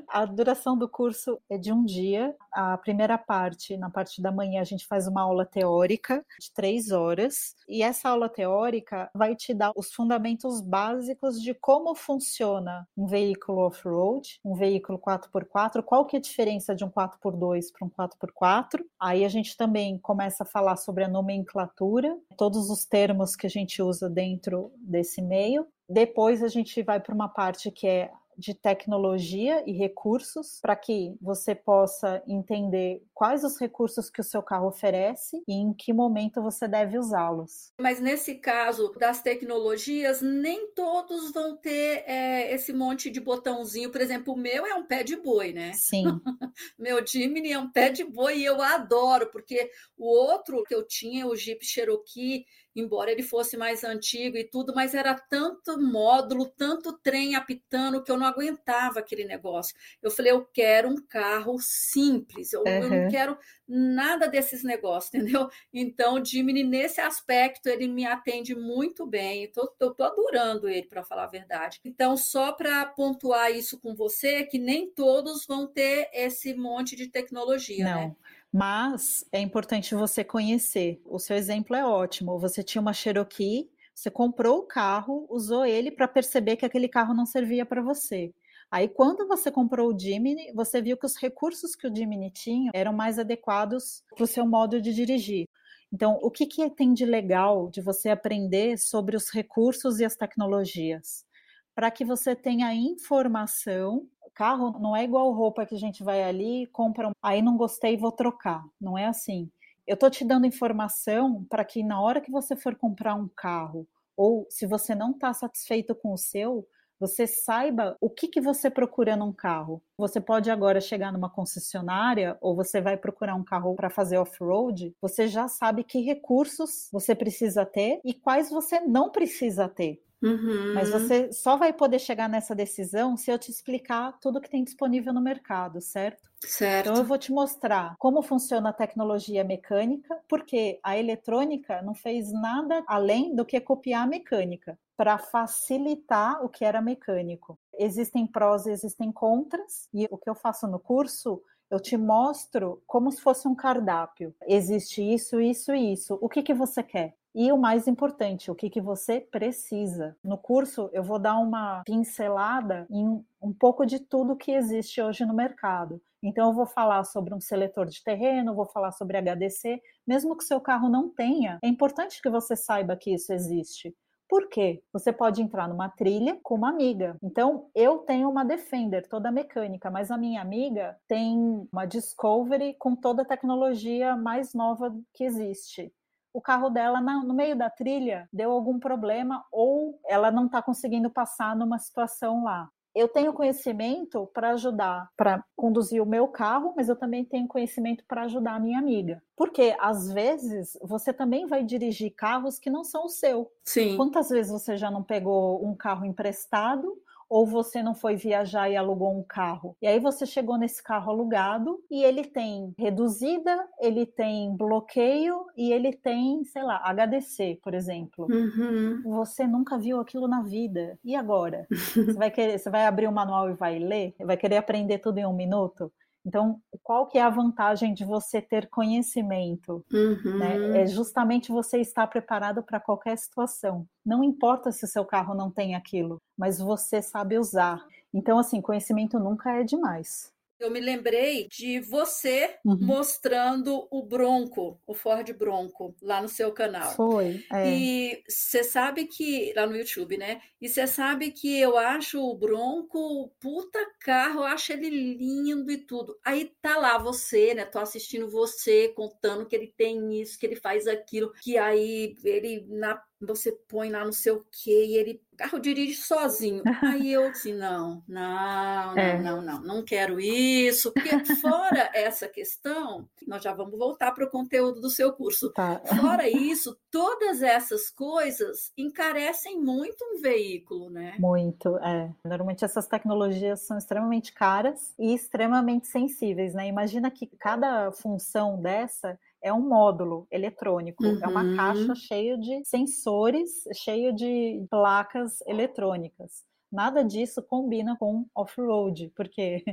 A duração do curso é de um dia. A primeira parte, na parte da manhã, a gente faz uma aula teórica de três horas. E essa aula teórica vai te dar os fundamentos básicos de como funciona um veículo off-road, um veículo 4x4, qual que é a diferença de um 4x2 para um 4x4. Aí a gente também começa a falar sobre a nomenclatura, todos os termos que a gente usa dentro desse esse meio. Depois a gente vai para uma parte que é de tecnologia e recursos para que você possa entender quais os recursos que o seu carro oferece e em que momento você deve usá-los. Mas nesse caso das tecnologias, nem todos vão ter é, esse monte de botãozinho. Por exemplo, o meu é um pé de boi, né? Sim. meu Jimny é um pé de boi e eu adoro, porque o outro que eu tinha, o Jeep Cherokee, embora ele fosse mais antigo e tudo, mas era tanto módulo, tanto trem apitando que eu não aguentava aquele negócio. Eu falei, eu quero um carro simples, eu, uhum. eu não quero nada desses negócios, entendeu? Então, o Jimny, nesse aspecto, ele me atende muito bem, tô adorando ele, para falar a verdade. Então, só para pontuar isso com você, que nem todos vão ter esse monte de tecnologia, não. né? Mas é importante você conhecer. O seu exemplo é ótimo. Você tinha uma Cherokee, você comprou o carro, usou ele para perceber que aquele carro não servia para você. Aí, quando você comprou o Jimny, você viu que os recursos que o Jimny tinha eram mais adequados para o seu modo de dirigir. Então, o que, que tem de legal de você aprender sobre os recursos e as tecnologias? Para que você tenha informação Carro não é igual roupa que a gente vai ali, compra, aí não gostei, vou trocar. Não é assim. Eu tô te dando informação para que na hora que você for comprar um carro, ou se você não está satisfeito com o seu, você saiba o que, que você procura num carro. Você pode agora chegar numa concessionária ou você vai procurar um carro para fazer off-road, você já sabe que recursos você precisa ter e quais você não precisa ter. Uhum. Mas você só vai poder chegar nessa decisão se eu te explicar tudo que tem disponível no mercado, certo? Certo. Então eu vou te mostrar como funciona a tecnologia mecânica, porque a eletrônica não fez nada além do que copiar a mecânica para facilitar o que era mecânico. Existem prós e existem contras, e o que eu faço no curso eu te mostro como se fosse um cardápio. Existe isso, isso e isso. O que, que você quer? E o mais importante, o que, que você precisa. No curso, eu vou dar uma pincelada em um pouco de tudo que existe hoje no mercado. Então, eu vou falar sobre um seletor de terreno, vou falar sobre HDC. Mesmo que seu carro não tenha, é importante que você saiba que isso existe. Por quê? Você pode entrar numa trilha com uma amiga. Então, eu tenho uma Defender toda mecânica, mas a minha amiga tem uma Discovery com toda a tecnologia mais nova que existe o carro dela no meio da trilha deu algum problema ou ela não está conseguindo passar numa situação lá. Eu tenho conhecimento para ajudar, para conduzir o meu carro, mas eu também tenho conhecimento para ajudar a minha amiga. Porque às vezes você também vai dirigir carros que não são o seu. Sim. Quantas vezes você já não pegou um carro emprestado ou você não foi viajar e alugou um carro. E aí você chegou nesse carro alugado e ele tem reduzida, ele tem bloqueio e ele tem, sei lá, HDC, por exemplo. Uhum. Você nunca viu aquilo na vida. E agora? você vai querer, você vai abrir o manual e vai ler? Vai querer aprender tudo em um minuto? Então, qual que é a vantagem de você ter conhecimento? Uhum. Né? É justamente você estar preparado para qualquer situação. Não importa se o seu carro não tem aquilo, mas você sabe usar. Então, assim, conhecimento nunca é demais eu me lembrei de você uhum. mostrando o Bronco, o Ford Bronco, lá no seu canal. Foi. É. E você sabe que, lá no YouTube, né? E você sabe que eu acho o Bronco puta carro, eu acho ele lindo e tudo. Aí tá lá você, né? Tô assistindo você contando que ele tem isso, que ele faz aquilo, que aí ele na você põe lá no seu quê e ele o carro dirige sozinho. Aí eu assim, não, não, não, é. não, não, não quero isso, porque fora essa questão, nós já vamos voltar para o conteúdo do seu curso. Tá. Fora isso, todas essas coisas encarecem muito um veículo, né? Muito, é. Normalmente essas tecnologias são extremamente caras e extremamente sensíveis, né? Imagina que cada função dessa é um módulo eletrônico, uhum. é uma uhum. caixa cheia de sensores, cheia de placas eletrônicas. Nada disso combina com off-road, porque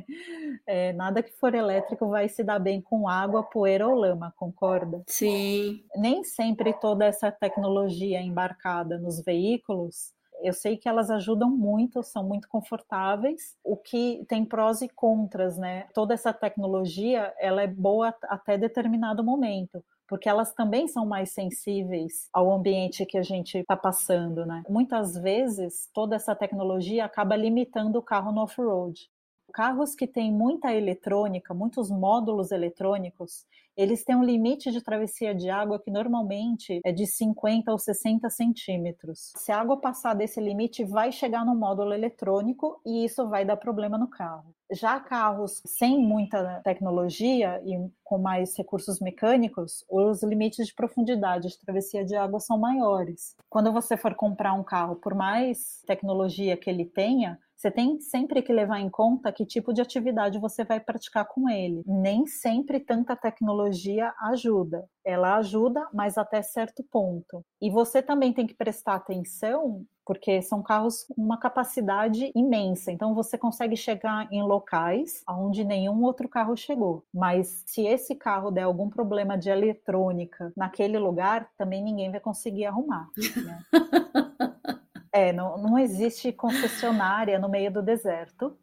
é, nada que for elétrico vai se dar bem com água, poeira ou lama, concorda? Sim. Nem sempre toda essa tecnologia embarcada nos veículos eu sei que elas ajudam muito, são muito confortáveis, o que tem prós e contras, né? Toda essa tecnologia, ela é boa até determinado momento porque elas também são mais sensíveis ao ambiente que a gente está passando, né? Muitas vezes toda essa tecnologia acaba limitando o carro no off-road carros que têm muita eletrônica, muitos módulos eletrônicos, eles têm um limite de travessia de água que normalmente é de 50 ou 60 centímetros. Se a água passar desse limite, vai chegar no módulo eletrônico e isso vai dar problema no carro. Já carros sem muita tecnologia e com mais recursos mecânicos, os limites de profundidade de travessia de água são maiores. Quando você for comprar um carro, por mais tecnologia que ele tenha, você tem sempre que levar em conta que tipo de atividade você vai praticar com ele. Nem sempre tanta tecnologia ajuda. Ela ajuda, mas até certo ponto. E você também tem que prestar atenção porque são carros com uma capacidade imensa. Então você consegue chegar em locais onde nenhum outro carro chegou. Mas se esse carro der algum problema de eletrônica naquele lugar, também ninguém vai conseguir arrumar. Né? É, não, não existe concessionária no meio do deserto.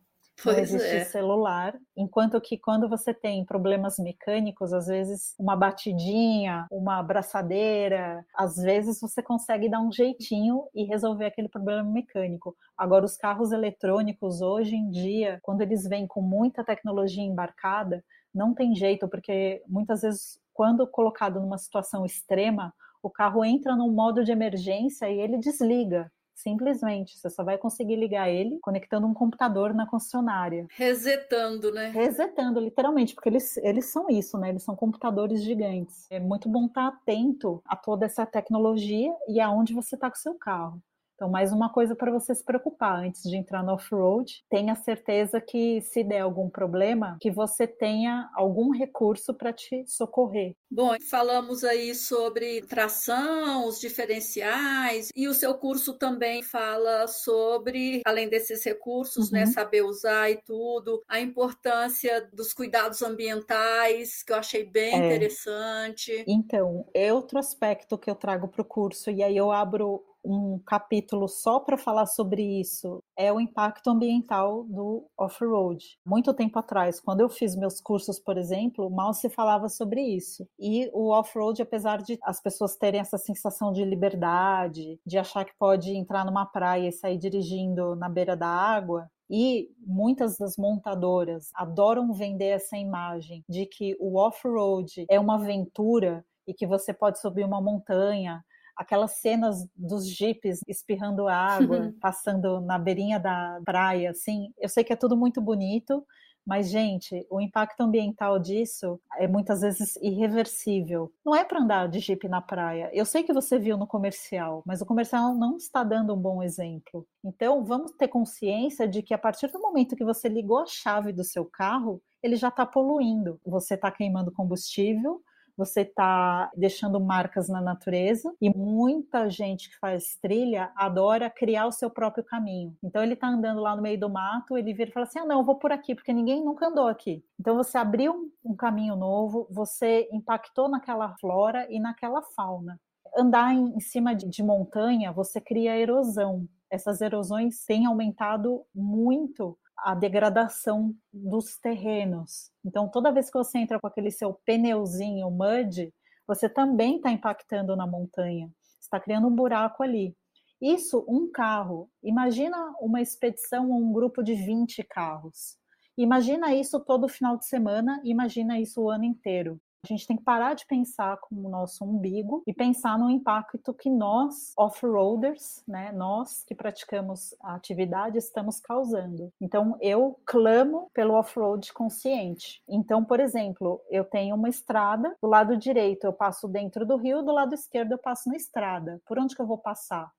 Pois não existe é. celular, enquanto que quando você tem problemas mecânicos, às vezes uma batidinha, uma abraçadeira, às vezes você consegue dar um jeitinho e resolver aquele problema mecânico. Agora, os carros eletrônicos, hoje em dia, quando eles vêm com muita tecnologia embarcada, não tem jeito, porque muitas vezes, quando colocado numa situação extrema, o carro entra num modo de emergência e ele desliga. Simplesmente, você só vai conseguir ligar ele conectando um computador na concessionária. Resetando, né? Resetando, literalmente, porque eles, eles são isso, né? Eles são computadores gigantes. É muito bom estar atento a toda essa tecnologia e aonde você está com o seu carro. Então, mais uma coisa para você se preocupar antes de entrar no off-road. Tenha certeza que, se der algum problema, que você tenha algum recurso para te socorrer. Bom, falamos aí sobre tração, os diferenciais, e o seu curso também fala sobre, além desses recursos, né, uhum. né, saber usar e tudo, a importância dos cuidados ambientais, que eu achei bem é. interessante. Então, é outro aspecto que eu trago para o curso, e aí eu abro um capítulo só para falar sobre isso é o impacto ambiental do off-road. Muito tempo atrás, quando eu fiz meus cursos, por exemplo, mal se falava sobre isso. E o off-road, apesar de as pessoas terem essa sensação de liberdade, de achar que pode entrar numa praia e sair dirigindo na beira da água, e muitas das montadoras adoram vender essa imagem de que o off-road é uma aventura e que você pode subir uma montanha, aquelas cenas dos jipes espirrando água, passando na beirinha da praia, assim, eu sei que é tudo muito bonito, mas, gente, o impacto ambiental disso é muitas vezes irreversível. Não é para andar de jipe na praia. Eu sei que você viu no comercial, mas o comercial não está dando um bom exemplo. Então, vamos ter consciência de que a partir do momento que você ligou a chave do seu carro, ele já está poluindo. Você está queimando combustível, você está deixando marcas na natureza e muita gente que faz trilha adora criar o seu próprio caminho. Então ele está andando lá no meio do mato, ele vira e fala assim: ah, não, eu vou por aqui, porque ninguém nunca andou aqui. Então você abriu um caminho novo, você impactou naquela flora e naquela fauna. Andar em cima de montanha, você cria erosão. Essas erosões têm aumentado muito a degradação dos terrenos. Então, toda vez que você entra com aquele seu pneuzinho mud, você também está impactando na montanha, está criando um buraco ali. Isso, um carro. Imagina uma expedição ou um grupo de 20 carros. Imagina isso todo final de semana, imagina isso o ano inteiro. A gente tem que parar de pensar com o nosso umbigo e pensar no impacto que nós, off-roaders, né, nós que praticamos a atividade, estamos causando. Então, eu clamo pelo off-road consciente. Então, por exemplo, eu tenho uma estrada, do lado direito eu passo dentro do rio, do lado esquerdo eu passo na estrada. Por onde que eu vou passar?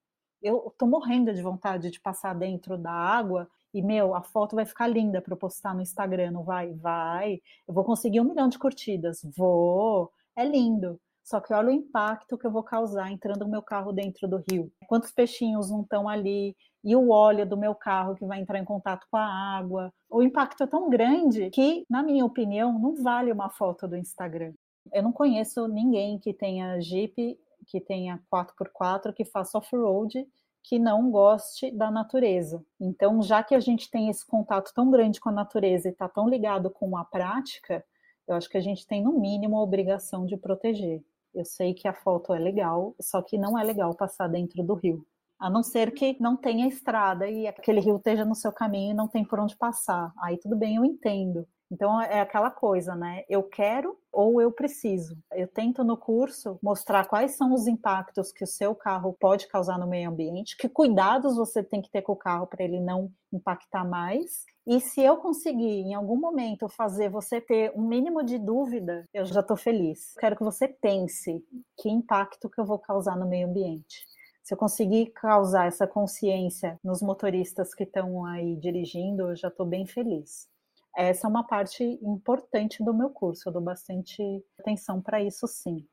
Eu estou morrendo de vontade de passar dentro da água e, meu, a foto vai ficar linda para eu postar no Instagram, não vai? Vai. Eu vou conseguir um milhão de curtidas. Vou. É lindo. Só que olha o impacto que eu vou causar entrando no meu carro dentro do rio. Quantos peixinhos não estão ali? E o óleo do meu carro que vai entrar em contato com a água. O impacto é tão grande que, na minha opinião, não vale uma foto do Instagram. Eu não conheço ninguém que tenha Jeep, que tenha 4x4, que faça off-road que não goste da natureza. Então, já que a gente tem esse contato tão grande com a natureza e está tão ligado com a prática, eu acho que a gente tem, no mínimo, a obrigação de proteger. Eu sei que a foto é legal, só que não é legal passar dentro do rio. A não ser que não tenha estrada e aquele rio esteja no seu caminho e não tem por onde passar. Aí tudo bem, eu entendo. Então é aquela coisa, né? Eu quero ou eu preciso. Eu tento no curso mostrar quais são os impactos que o seu carro pode causar no meio ambiente, que cuidados você tem que ter com o carro para ele não impactar mais. E se eu conseguir em algum momento fazer você ter um mínimo de dúvida, eu já estou feliz. Quero que você pense que impacto que eu vou causar no meio ambiente. Se eu conseguir causar essa consciência nos motoristas que estão aí dirigindo, eu já estou bem feliz essa é uma parte importante do meu curso, eu dou bastante atenção para isso sim.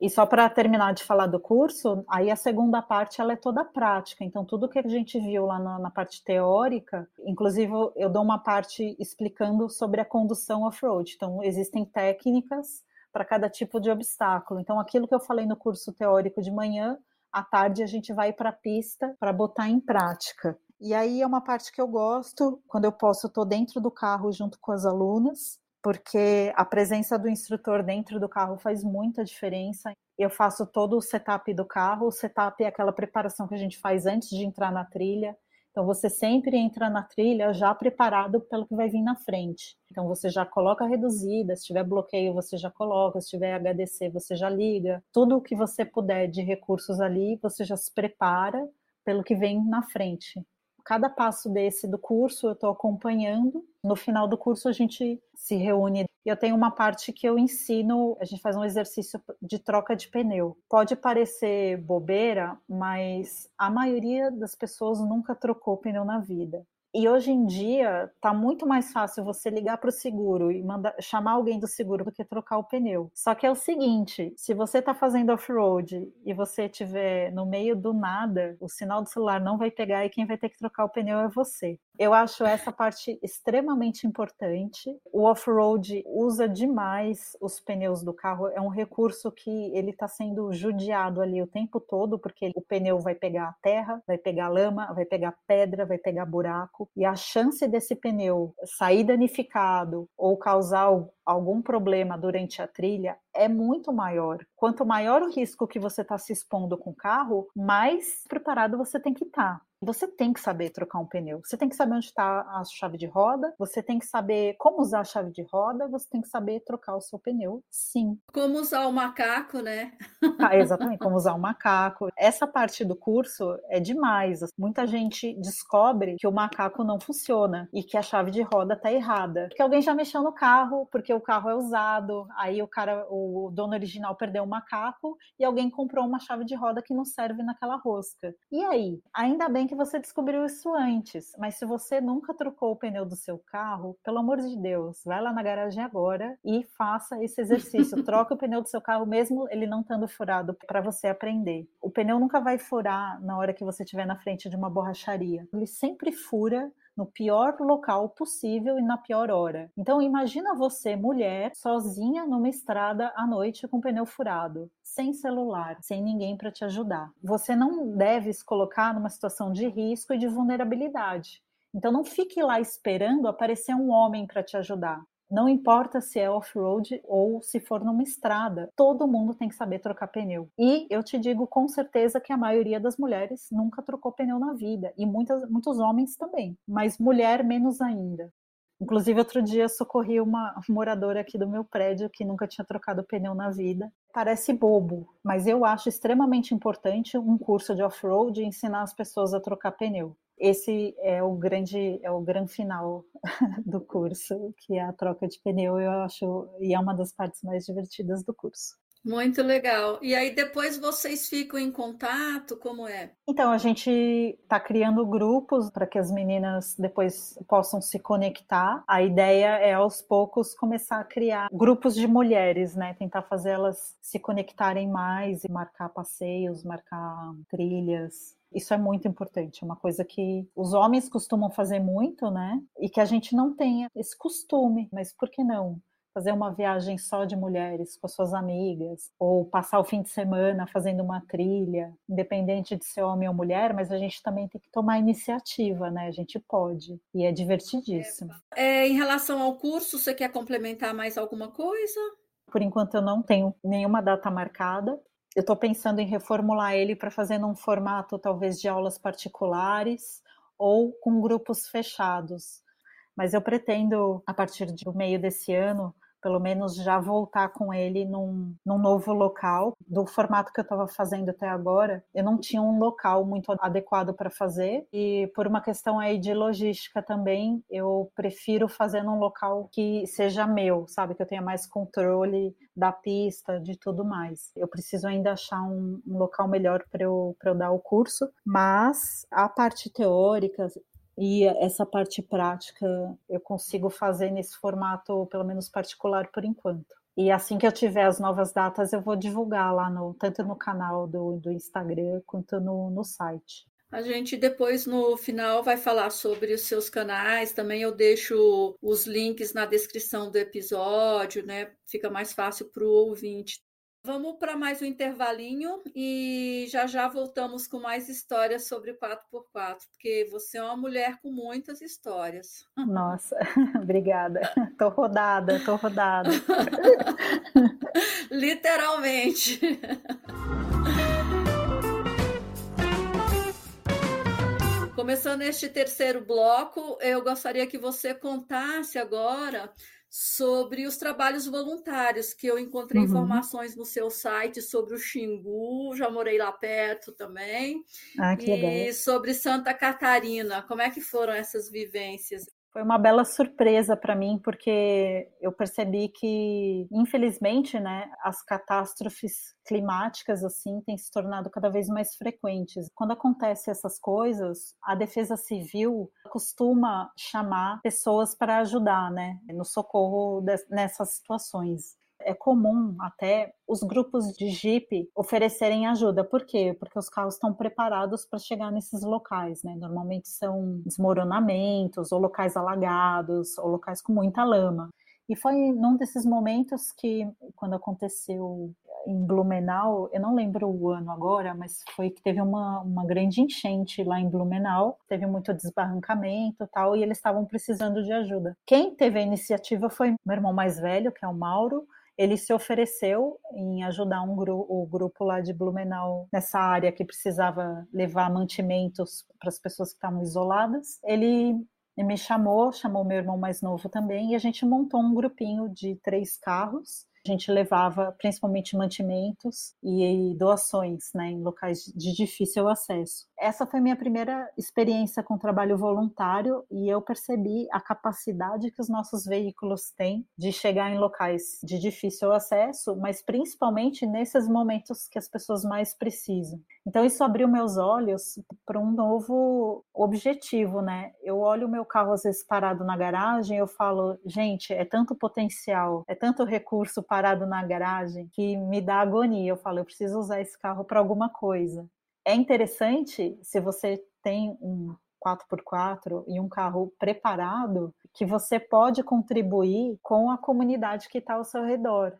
E só para terminar de falar do curso, aí a segunda parte ela é toda prática. Então, tudo que a gente viu lá na, na parte teórica, inclusive eu dou uma parte explicando sobre a condução off-road. Então, existem técnicas para cada tipo de obstáculo. Então, aquilo que eu falei no curso teórico de manhã, à tarde a gente vai para a pista para botar em prática. E aí é uma parte que eu gosto, quando eu posso, estou dentro do carro junto com as alunas, porque a presença do instrutor dentro do carro faz muita diferença. Eu faço todo o setup do carro, o setup é aquela preparação que a gente faz antes de entrar na trilha. Então você sempre entra na trilha já preparado pelo que vai vir na frente. Então você já coloca reduzida, se tiver bloqueio você já coloca, se tiver HDC você já liga. Tudo o que você puder de recursos ali, você já se prepara pelo que vem na frente cada passo desse do curso eu estou acompanhando. No final do curso a gente se reúne eu tenho uma parte que eu ensino, a gente faz um exercício de troca de pneu. Pode parecer bobeira, mas a maioria das pessoas nunca trocou pneu na vida. E hoje em dia tá muito mais fácil você ligar para o seguro e mandar chamar alguém do seguro do que trocar o pneu. Só que é o seguinte, se você está fazendo off-road e você estiver no meio do nada, o sinal do celular não vai pegar e quem vai ter que trocar o pneu é você. Eu acho essa parte extremamente importante. O off-road usa demais os pneus do carro. É um recurso que ele está sendo judiado ali o tempo todo, porque o pneu vai pegar terra, vai pegar lama, vai pegar pedra, vai pegar buraco. E a chance desse pneu sair danificado ou causar algum problema durante a trilha é muito maior. Quanto maior o risco que você está se expondo com o carro, mais preparado você tem que estar. Tá. Você tem que saber trocar um pneu. Você tem que saber onde está a chave de roda. Você tem que saber como usar a chave de roda. Você tem que saber trocar o seu pneu. Sim. Como usar o macaco, né? Ah, exatamente. Como usar o macaco. Essa parte do curso é demais. Muita gente descobre que o macaco não funciona e que a chave de roda está errada. Porque alguém já mexeu no carro, porque o carro é usado, aí o cara, o dono original perdeu o macaco e alguém comprou uma chave de roda que não serve naquela rosca. E aí? Ainda bem que você descobriu isso antes, mas se você nunca trocou o pneu do seu carro, pelo amor de Deus, vai lá na garagem agora e faça esse exercício. Troca o pneu do seu carro mesmo ele não estando furado para você aprender. O pneu nunca vai furar na hora que você estiver na frente de uma borracharia. Ele sempre fura no pior local possível e na pior hora. Então imagina você, mulher, sozinha numa estrada à noite com pneu furado, sem celular, sem ninguém para te ajudar. Você não deve se colocar numa situação de risco e de vulnerabilidade. Então não fique lá esperando aparecer um homem para te ajudar. Não importa se é off-road ou se for numa estrada, todo mundo tem que saber trocar pneu. E eu te digo com certeza que a maioria das mulheres nunca trocou pneu na vida, e muitas, muitos homens também, mas mulher menos ainda. Inclusive, outro dia socorri uma moradora aqui do meu prédio que nunca tinha trocado pneu na vida. Parece bobo, mas eu acho extremamente importante um curso de off-road ensinar as pessoas a trocar pneu esse é o grande é o grande final do curso, que é a troca de pneu, eu acho, e é uma das partes mais divertidas do curso. Muito legal. E aí depois vocês ficam em contato, como é? Então a gente está criando grupos para que as meninas depois possam se conectar. A ideia é aos poucos começar a criar grupos de mulheres, né? Tentar fazer elas se conectarem mais e marcar passeios, marcar trilhas. Isso é muito importante, é uma coisa que os homens costumam fazer muito, né? E que a gente não tenha esse costume, mas por que não? Fazer uma viagem só de mulheres com suas amigas, ou passar o fim de semana fazendo uma trilha, independente de ser homem ou mulher, mas a gente também tem que tomar iniciativa, né? A gente pode, e é divertidíssimo. É, em relação ao curso, você quer complementar mais alguma coisa? Por enquanto eu não tenho nenhuma data marcada eu estou pensando em reformular ele para fazer num formato talvez de aulas particulares ou com grupos fechados. Mas eu pretendo, a partir do meio desse ano, pelo menos já voltar com ele num, num novo local. Do formato que eu estava fazendo até agora, eu não tinha um local muito adequado para fazer, e por uma questão aí de logística também, eu prefiro fazer num local que seja meu, sabe? Que eu tenha mais controle da pista, de tudo mais. Eu preciso ainda achar um, um local melhor para eu, eu dar o curso, mas a parte teórica, e essa parte prática eu consigo fazer nesse formato, pelo menos particular, por enquanto. E assim que eu tiver as novas datas, eu vou divulgar lá no, tanto no canal do, do Instagram quanto no, no site. A gente depois no final vai falar sobre os seus canais. Também eu deixo os links na descrição do episódio, né? Fica mais fácil para o ouvinte Vamos para mais um intervalinho e já já voltamos com mais histórias sobre 4x4, porque você é uma mulher com muitas histórias. Nossa, obrigada. Tô rodada, tô rodada. Literalmente. Começando este terceiro bloco, eu gostaria que você contasse agora sobre os trabalhos voluntários, que eu encontrei uhum. informações no seu site sobre o Xingu, já morei lá perto também. Ah, que e legal. sobre Santa Catarina. Como é que foram essas vivências? Foi uma bela surpresa para mim, porque eu percebi que, infelizmente, né, as catástrofes climáticas assim têm se tornado cada vez mais frequentes. Quando acontecem essas coisas, a Defesa Civil costuma chamar pessoas para ajudar, né, no socorro nessas situações é comum até os grupos de Jeep oferecerem ajuda. Por quê? Porque os carros estão preparados para chegar nesses locais, né? Normalmente são desmoronamentos, ou locais alagados, ou locais com muita lama. E foi num desses momentos que, quando aconteceu em Blumenau, eu não lembro o ano agora, mas foi que teve uma, uma grande enchente lá em Blumenau, teve muito desbarrancamento e tal, e eles estavam precisando de ajuda. Quem teve a iniciativa foi meu irmão mais velho, que é o Mauro, ele se ofereceu em ajudar um gru o grupo lá de Blumenau nessa área que precisava levar mantimentos para as pessoas que estavam isoladas. Ele me chamou, chamou meu irmão mais novo também, e a gente montou um grupinho de três carros A gente levava principalmente mantimentos e doações né, em locais de difícil acesso. Essa foi minha primeira experiência com trabalho voluntário e eu percebi a capacidade que os nossos veículos têm de chegar em locais de difícil acesso, mas principalmente nesses momentos que as pessoas mais precisam. Então isso abriu meus olhos para um novo objetivo, né? Eu olho o meu carro às vezes parado na garagem, eu falo, gente, é tanto potencial, é tanto recurso parado na garagem que me dá agonia. Eu falo, eu preciso usar esse carro para alguma coisa. É interessante se você tem um 4x4 e um carro preparado, que você pode contribuir com a comunidade que está ao seu redor.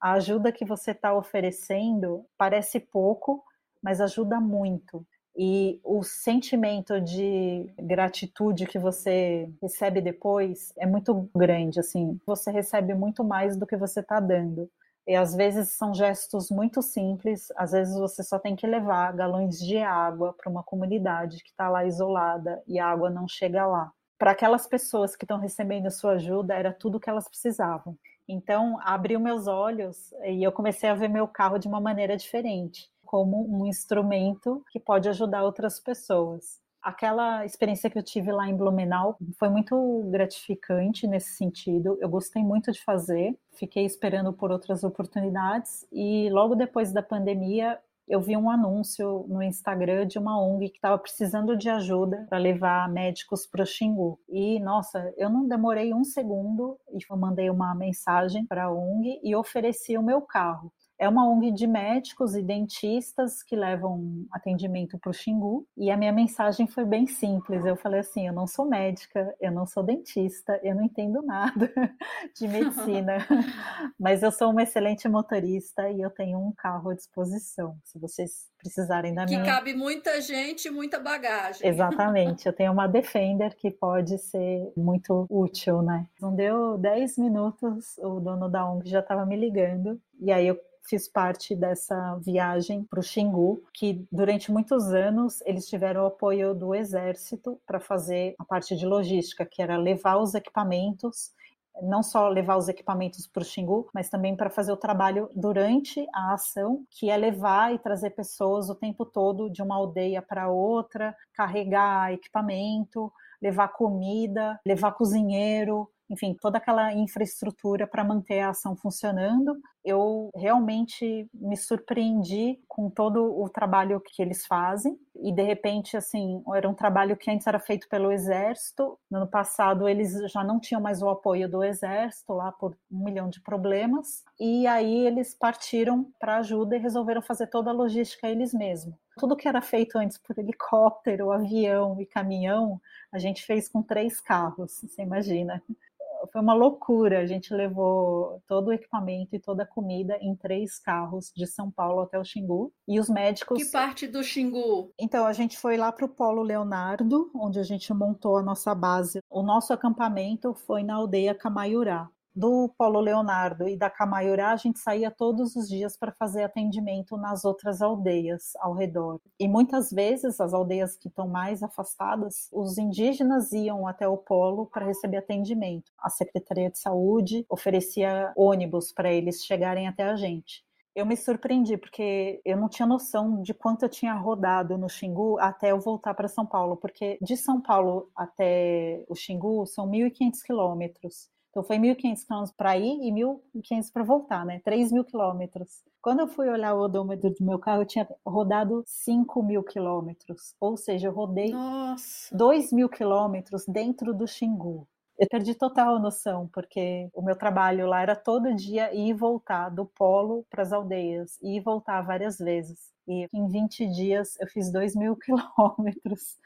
A ajuda que você está oferecendo parece pouco, mas ajuda muito. E o sentimento de gratitude que você recebe depois é muito grande, assim. Você recebe muito mais do que você está dando. E às vezes são gestos muito simples, às vezes você só tem que levar galões de água para uma comunidade que está lá isolada e a água não chega lá. Para aquelas pessoas que estão recebendo a sua ajuda, era tudo que elas precisavam. Então, abriu meus olhos e eu comecei a ver meu carro de uma maneira diferente como um instrumento que pode ajudar outras pessoas. Aquela experiência que eu tive lá em Blumenau foi muito gratificante nesse sentido. Eu gostei muito de fazer, fiquei esperando por outras oportunidades e logo depois da pandemia eu vi um anúncio no Instagram de uma ONG que estava precisando de ajuda para levar médicos para o Xingu. E, nossa, eu não demorei um segundo e mandei uma mensagem para a ONG e ofereci o meu carro. É uma ONG de médicos e dentistas que levam atendimento para o Xingu. E a minha mensagem foi bem simples. Eu falei assim: eu não sou médica, eu não sou dentista, eu não entendo nada de medicina, mas eu sou uma excelente motorista e eu tenho um carro à disposição. Se vocês precisarem da que minha. Que cabe muita gente, muita bagagem. Exatamente. Eu tenho uma Defender que pode ser muito útil, né? Não deu 10 minutos, o dono da ONG já estava me ligando. E aí eu fiz parte dessa viagem para o Xingu, que durante muitos anos eles tiveram o apoio do exército para fazer a parte de logística, que era levar os equipamentos não só levar os equipamentos para o Xingu, mas também para fazer o trabalho durante a ação, que é levar e trazer pessoas o tempo todo de uma aldeia para outra, carregar equipamento, levar comida, levar cozinheiro, enfim, toda aquela infraestrutura para manter a ação funcionando. Eu realmente me surpreendi com todo o trabalho que eles fazem e de repente assim, era um trabalho que antes era feito pelo exército. No ano passado eles já não tinham mais o apoio do exército lá por um milhão de problemas e aí eles partiram para ajuda e resolveram fazer toda a logística eles mesmos. Tudo que era feito antes por helicóptero, avião e caminhão, a gente fez com três carros, você imagina foi uma loucura. A gente levou todo o equipamento e toda a comida em três carros de São Paulo até o Xingu. E os médicos. Que parte do Xingu? Então, a gente foi lá para o Polo Leonardo, onde a gente montou a nossa base. O nosso acampamento foi na aldeia Camaiurá do Polo Leonardo e da Camaiurá, a gente saía todos os dias para fazer atendimento nas outras aldeias ao redor. E muitas vezes, as aldeias que estão mais afastadas, os indígenas iam até o polo para receber atendimento. A Secretaria de Saúde oferecia ônibus para eles chegarem até a gente. Eu me surpreendi porque eu não tinha noção de quanto eu tinha rodado no Xingu até eu voltar para São Paulo, porque de São Paulo até o Xingu são 1.500 quilômetros. Então foi 1.500 quilômetros para ir e 1.500 para voltar, né? 3.000 quilômetros. Quando eu fui olhar o odômetro do meu carro, eu tinha rodado 5 mil quilômetros. Ou seja, eu rodei Nossa. 2 mil quilômetros dentro do Xingu. Eu perdi total noção, porque o meu trabalho lá era todo dia ir e voltar do polo para as aldeias, ir e voltar várias vezes. E em 20 dias eu fiz 2 mil quilômetros.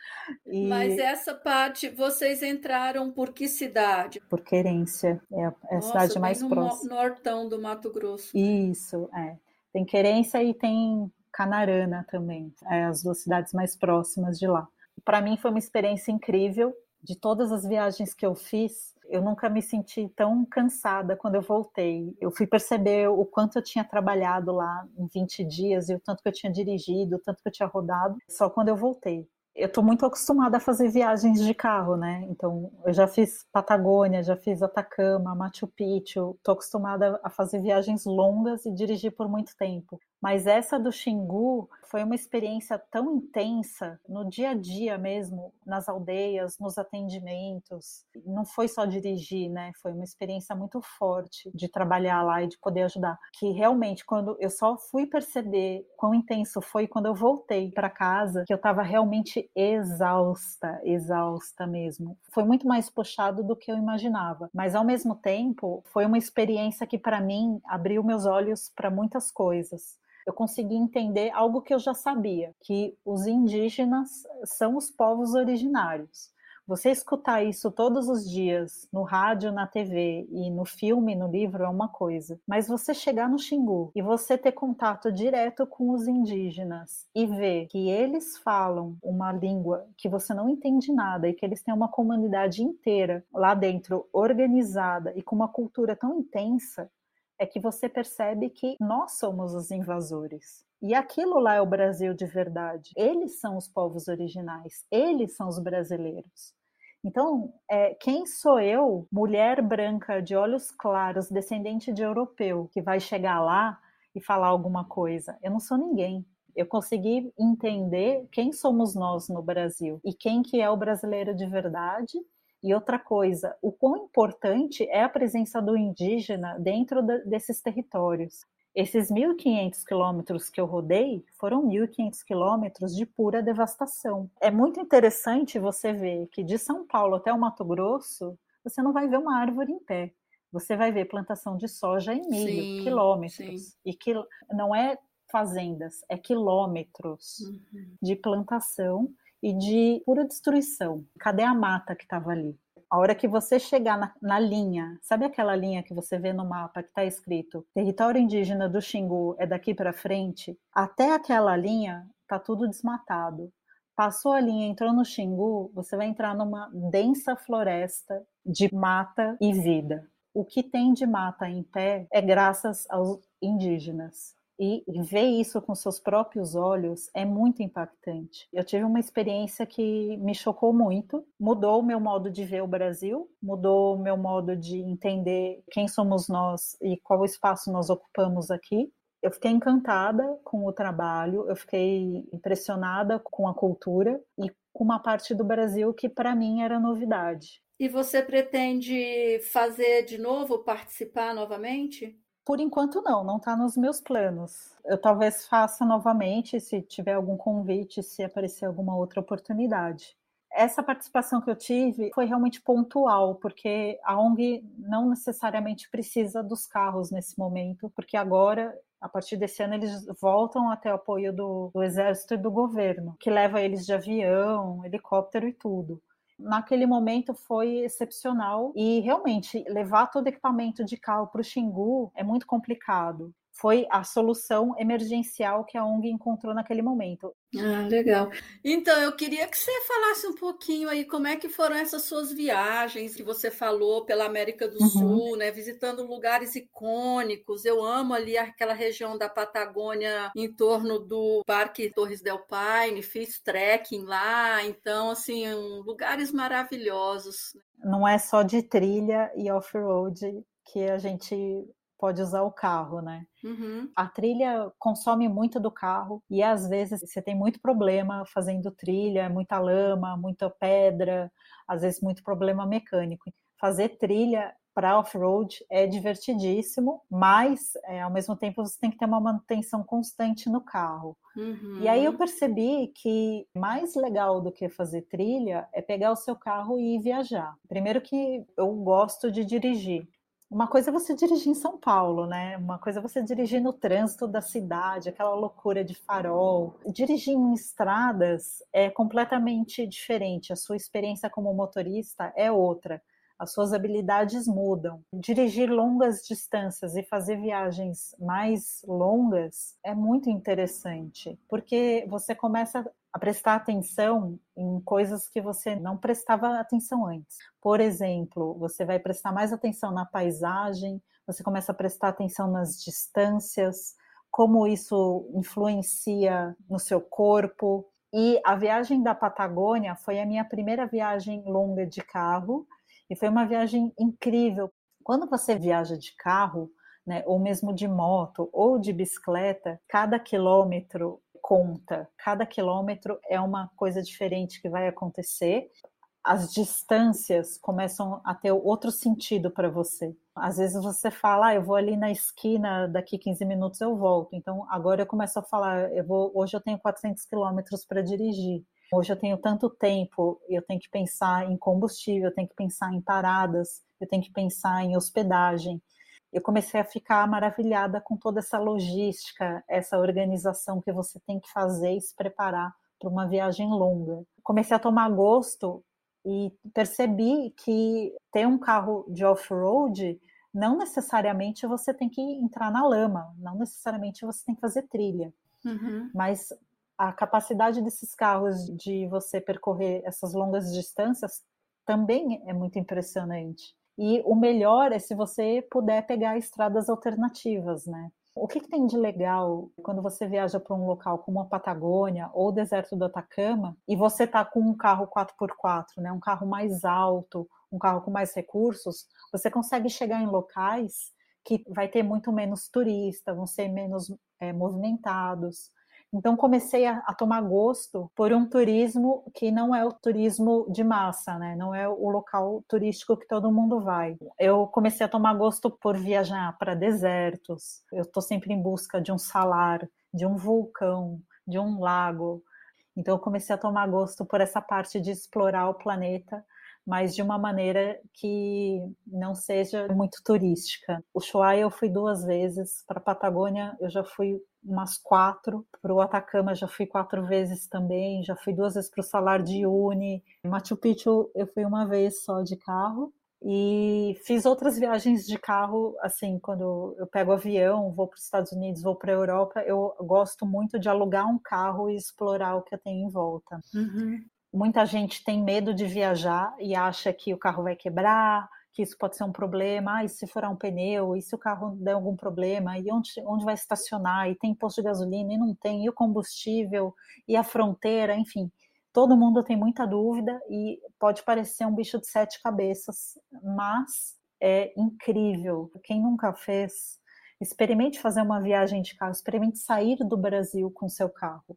E... Mas essa parte, vocês entraram por que cidade? Por Querência, é a, é a Nossa, cidade mais no próxima. nortão do Mato Grosso. Isso, é. Tem Querência e tem Canarana também, é, as duas cidades mais próximas de lá. Para mim foi uma experiência incrível. De todas as viagens que eu fiz, eu nunca me senti tão cansada quando eu voltei. Eu fui perceber o quanto eu tinha trabalhado lá em 20 dias e o tanto que eu tinha dirigido, o tanto que eu tinha rodado, só quando eu voltei. eu estou muito acostumada a fazer viagens de carro, né? Então, eu já fiz Patagônia, já fiz Atacama, Machu Picchu, estou acostumada a fazer viagens longas e dirigir por muito tempo. Mas essa do Xingu foi uma experiência tão intensa no dia a dia mesmo, nas aldeias, nos atendimentos. Não foi só dirigir, né? Foi uma experiência muito forte de trabalhar lá e de poder ajudar. Que realmente, quando eu só fui perceber quão intenso foi quando eu voltei para casa, que eu estava realmente exausta, exausta mesmo. Foi muito mais puxado do que eu imaginava. Mas ao mesmo tempo, foi uma experiência que para mim abriu meus olhos para muitas coisas eu consegui entender algo que eu já sabia, que os indígenas são os povos originários. Você escutar isso todos os dias, no rádio, na TV e no filme, no livro, é uma coisa. Mas você chegar no Xingu e você ter contato direto com os indígenas e ver que eles falam uma língua que você não entende nada e que eles têm uma comunidade inteira lá dentro, organizada e com uma cultura tão intensa, é que você percebe que nós somos os invasores. E aquilo lá é o Brasil de verdade. Eles são os povos originais, eles são os brasileiros. Então, é, quem sou eu, mulher branca de olhos claros, descendente de europeu, que vai chegar lá e falar alguma coisa? Eu não sou ninguém. Eu consegui entender quem somos nós no Brasil e quem que é o brasileiro de verdade e outra coisa, o quão importante é a presença do indígena dentro de, desses territórios. Esses 1.500 quilômetros que eu rodei foram 1.500 quilômetros de pura devastação. É muito interessante você ver que de São Paulo até o Mato Grosso, você não vai ver uma árvore em pé. Você vai ver plantação de soja e milho, sim, quilômetros. Sim. E que não é fazendas, é quilômetros uhum. de plantação e de pura destruição. Cadê a mata que estava ali? A hora que você chegar na, na, linha, sabe aquela linha que você vê no mapa que está escrito território indígena do Xingu é daqui para frente? Até aquela linha tá tudo desmatado. Passou a linha, entrou no Xingu, você vai entrar numa densa floresta de mata e vida. O que tem de mata em pé é graças aos indígenas e ver isso com seus próprios olhos é muito impactante. Eu tive uma experiência que me chocou muito, mudou o meu modo de ver o Brasil, mudou o meu modo de entender quem somos nós e qual espaço nós ocupamos aqui. Eu fiquei encantada com o trabalho, eu fiquei impressionada com a cultura e com uma parte do Brasil que para mim era novidade. E você pretende fazer de novo, participar novamente? Por enquanto, não, não está nos meus planos. Eu talvez faça novamente se tiver algum convite, se aparecer alguma outra oportunidade. Essa participação que eu tive foi realmente pontual, porque a ONG não necessariamente precisa dos carros nesse momento, porque agora a partir desse ano eles voltam até o apoio do, do, exército e do governo, que leva eles de avião, helicóptero e tudo naquele momento foi excepcional. E realmente levar todo equipamento de carro para o Xingu é muito complicado foi a solução emergencial que a ONG encontrou naquele momento. Ah, legal. Então, eu queria que você falasse um pouquinho aí como é que foram essas suas viagens que você falou pela América do uhum. Sul, né, visitando lugares icônicos. Eu amo ali aquela região da Patagônia em torno do Parque Torres del Paine, fiz trekking lá, então assim, lugares maravilhosos. Não é só de trilha e off-road que a gente pode usar o carro, né? Uhum. A trilha consome muito do carro e às vezes você tem muito problema fazendo trilha, muita lama, muita pedra, às vezes muito problema mecânico. Fazer trilha para off-road é divertidíssimo, mas é, ao mesmo tempo você tem que ter uma manutenção constante no carro. Uhum. E aí eu percebi que mais legal do que fazer trilha é pegar o seu carro e ir viajar. Primeiro que eu gosto de dirigir, uma coisa é você dirigir em São Paulo, né? Uma coisa é você dirigir no trânsito da cidade, aquela loucura de farol. Dirigir em estradas é completamente diferente. A sua experiência como motorista é outra. As suas habilidades mudam. Dirigir longas distâncias e fazer viagens mais longas é muito interessante, porque você começa a prestar atenção em coisas que você não prestava atenção antes. Por exemplo, você vai prestar mais atenção na paisagem, você começa a prestar atenção nas distâncias, como isso influencia no seu corpo. E a viagem da Patagônia foi a minha primeira viagem longa de carro e foi uma viagem incrível. Quando você viaja de carro, né, ou mesmo de moto ou de bicicleta, cada quilômetro conta, cada quilômetro é uma coisa diferente que vai acontecer. As distâncias começam a ter outro sentido para você. Às vezes você fala, ah, eu vou ali na esquina, daqui 15 minutos eu volto. Então agora eu começo a falar, eu vou, hoje eu tenho 400 quilômetros para dirigir. Hoje eu tenho tanto tempo, eu tenho que pensar em combustível, eu tenho que pensar em paradas, eu tenho que pensar em hospedagem eu comecei a ficar maravilhada com toda essa logística, essa organização que você tem que fazer e se preparar para uma viagem longa. Comecei a tomar gosto e percebi que ter um carro de off-road não necessariamente você tem que entrar na lama, não necessariamente você tem que fazer trilha, uhum. mas a capacidade desses carros de você percorrer essas longas distâncias também é muito impressionante. E o melhor é se você puder pegar estradas alternativas, né? O que, que tem de legal quando você viaja para um local como a Patagônia ou o deserto do Atacama e você está com um carro 4x4, né? um carro mais alto, um carro com mais recursos, você consegue chegar em locais que vai ter muito menos turista, vão ser menos é, movimentados. Então comecei a, a, tomar gosto por um turismo que não é o turismo de massa, né? Não é o local turístico que todo mundo vai. Eu comecei a tomar gosto por viajar para desertos. Eu estou sempre em busca de um salar, de um vulcão, de um lago. Então eu comecei a tomar gosto por essa parte de explorar o planeta mas de uma maneira que não seja muito turística. O Ushuaia eu fui duas vezes, para a Patagônia eu já fui umas quatro, para o Atacama já fui quatro vezes também, já fui duas vezes para o Salar de Uyuni, Machu Picchu eu fui uma vez só de carro, e fiz outras viagens de carro, assim, quando eu pego avião, vou para os Estados Unidos, vou para a Europa, eu gosto muito de alugar um carro e explorar o que eu tenho em volta. Uhum. Muita gente tem medo de viajar e acha que o carro vai quebrar, que isso pode ser um problema, ah, e se furar um pneu, e se o carro der algum problema, e onde, onde vai estacionar, e tem posto de gasolina, e não tem, e o combustível, e a fronteira, enfim. Todo mundo tem muita dúvida e pode parecer um bicho de sete cabeças, mas é incrível. Quem nunca fez, experimente fazer uma viagem de carro, experimente sair do Brasil com seu carro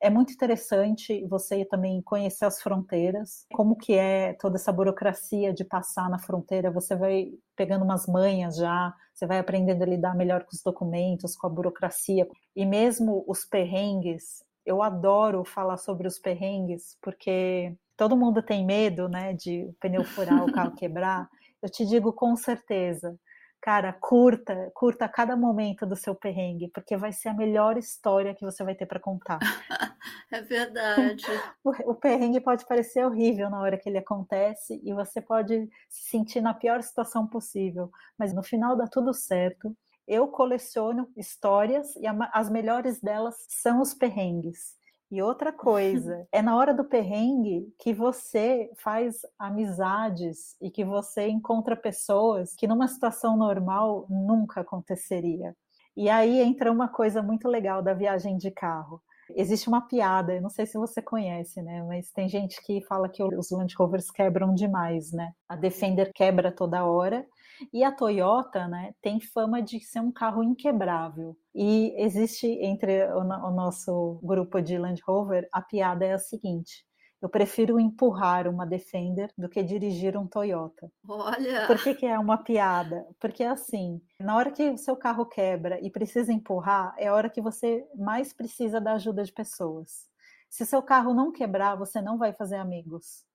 é muito interessante você também conhecer as fronteiras, como que é toda essa burocracia de passar na fronteira, você vai pegando umas manhas já, você vai aprendendo a lidar melhor com os documentos, com a burocracia, e mesmo os perrengues, eu adoro falar sobre os perrengues, porque todo mundo tem medo, né, de o pneu furar, o carro quebrar, eu te digo com certeza, cara, curta, curta cada momento do seu perrengue, porque vai ser a melhor história que você vai ter para contar. é verdade. O, o, perrengue pode parecer horrível na hora que ele acontece e você pode se sentir na pior situação possível, mas no final dá tudo certo. Eu coleciono histórias e a, as melhores delas são os perrengues. E outra coisa, é na hora do perrengue que você faz amizades e que você encontra pessoas que numa situação normal nunca aconteceria. E aí entra uma coisa muito legal da viagem de carro. Existe uma piada, eu não sei se você conhece, né? Mas tem gente que fala que os Land Rovers quebram demais, né? A Defender quebra toda hora e a Toyota, né, tem fama de ser um carro inquebrável. E existe entre o, o nosso grupo de Land Rover, a piada é a seguinte: eu prefiro empurrar uma Defender do que dirigir um Toyota. Olha! Por que, que, é uma piada? Porque assim, na hora que o seu carro quebra e precisa empurrar, é a hora que você mais precisa da ajuda de pessoas. Se seu carro não quebrar, você não vai fazer amigos.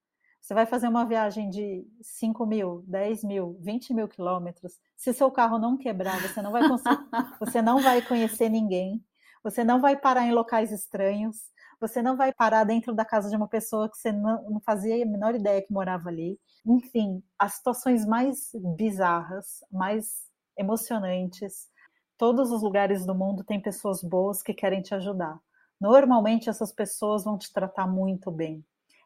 Você vai fazer uma viagem de 5 mil, 10 mil, 20 mil quilômetros. Se seu carro não quebrar, você não vai conseguir, você não vai conhecer ninguém, você não vai parar em locais estranhos, você não vai parar dentro da casa de uma pessoa que você não, não fazia a menor ideia que morava ali. Enfim, as situações mais bizarras, mais emocionantes. Todos os lugares do mundo têm pessoas boas que querem te ajudar. Normalmente essas pessoas vão te tratar muito bem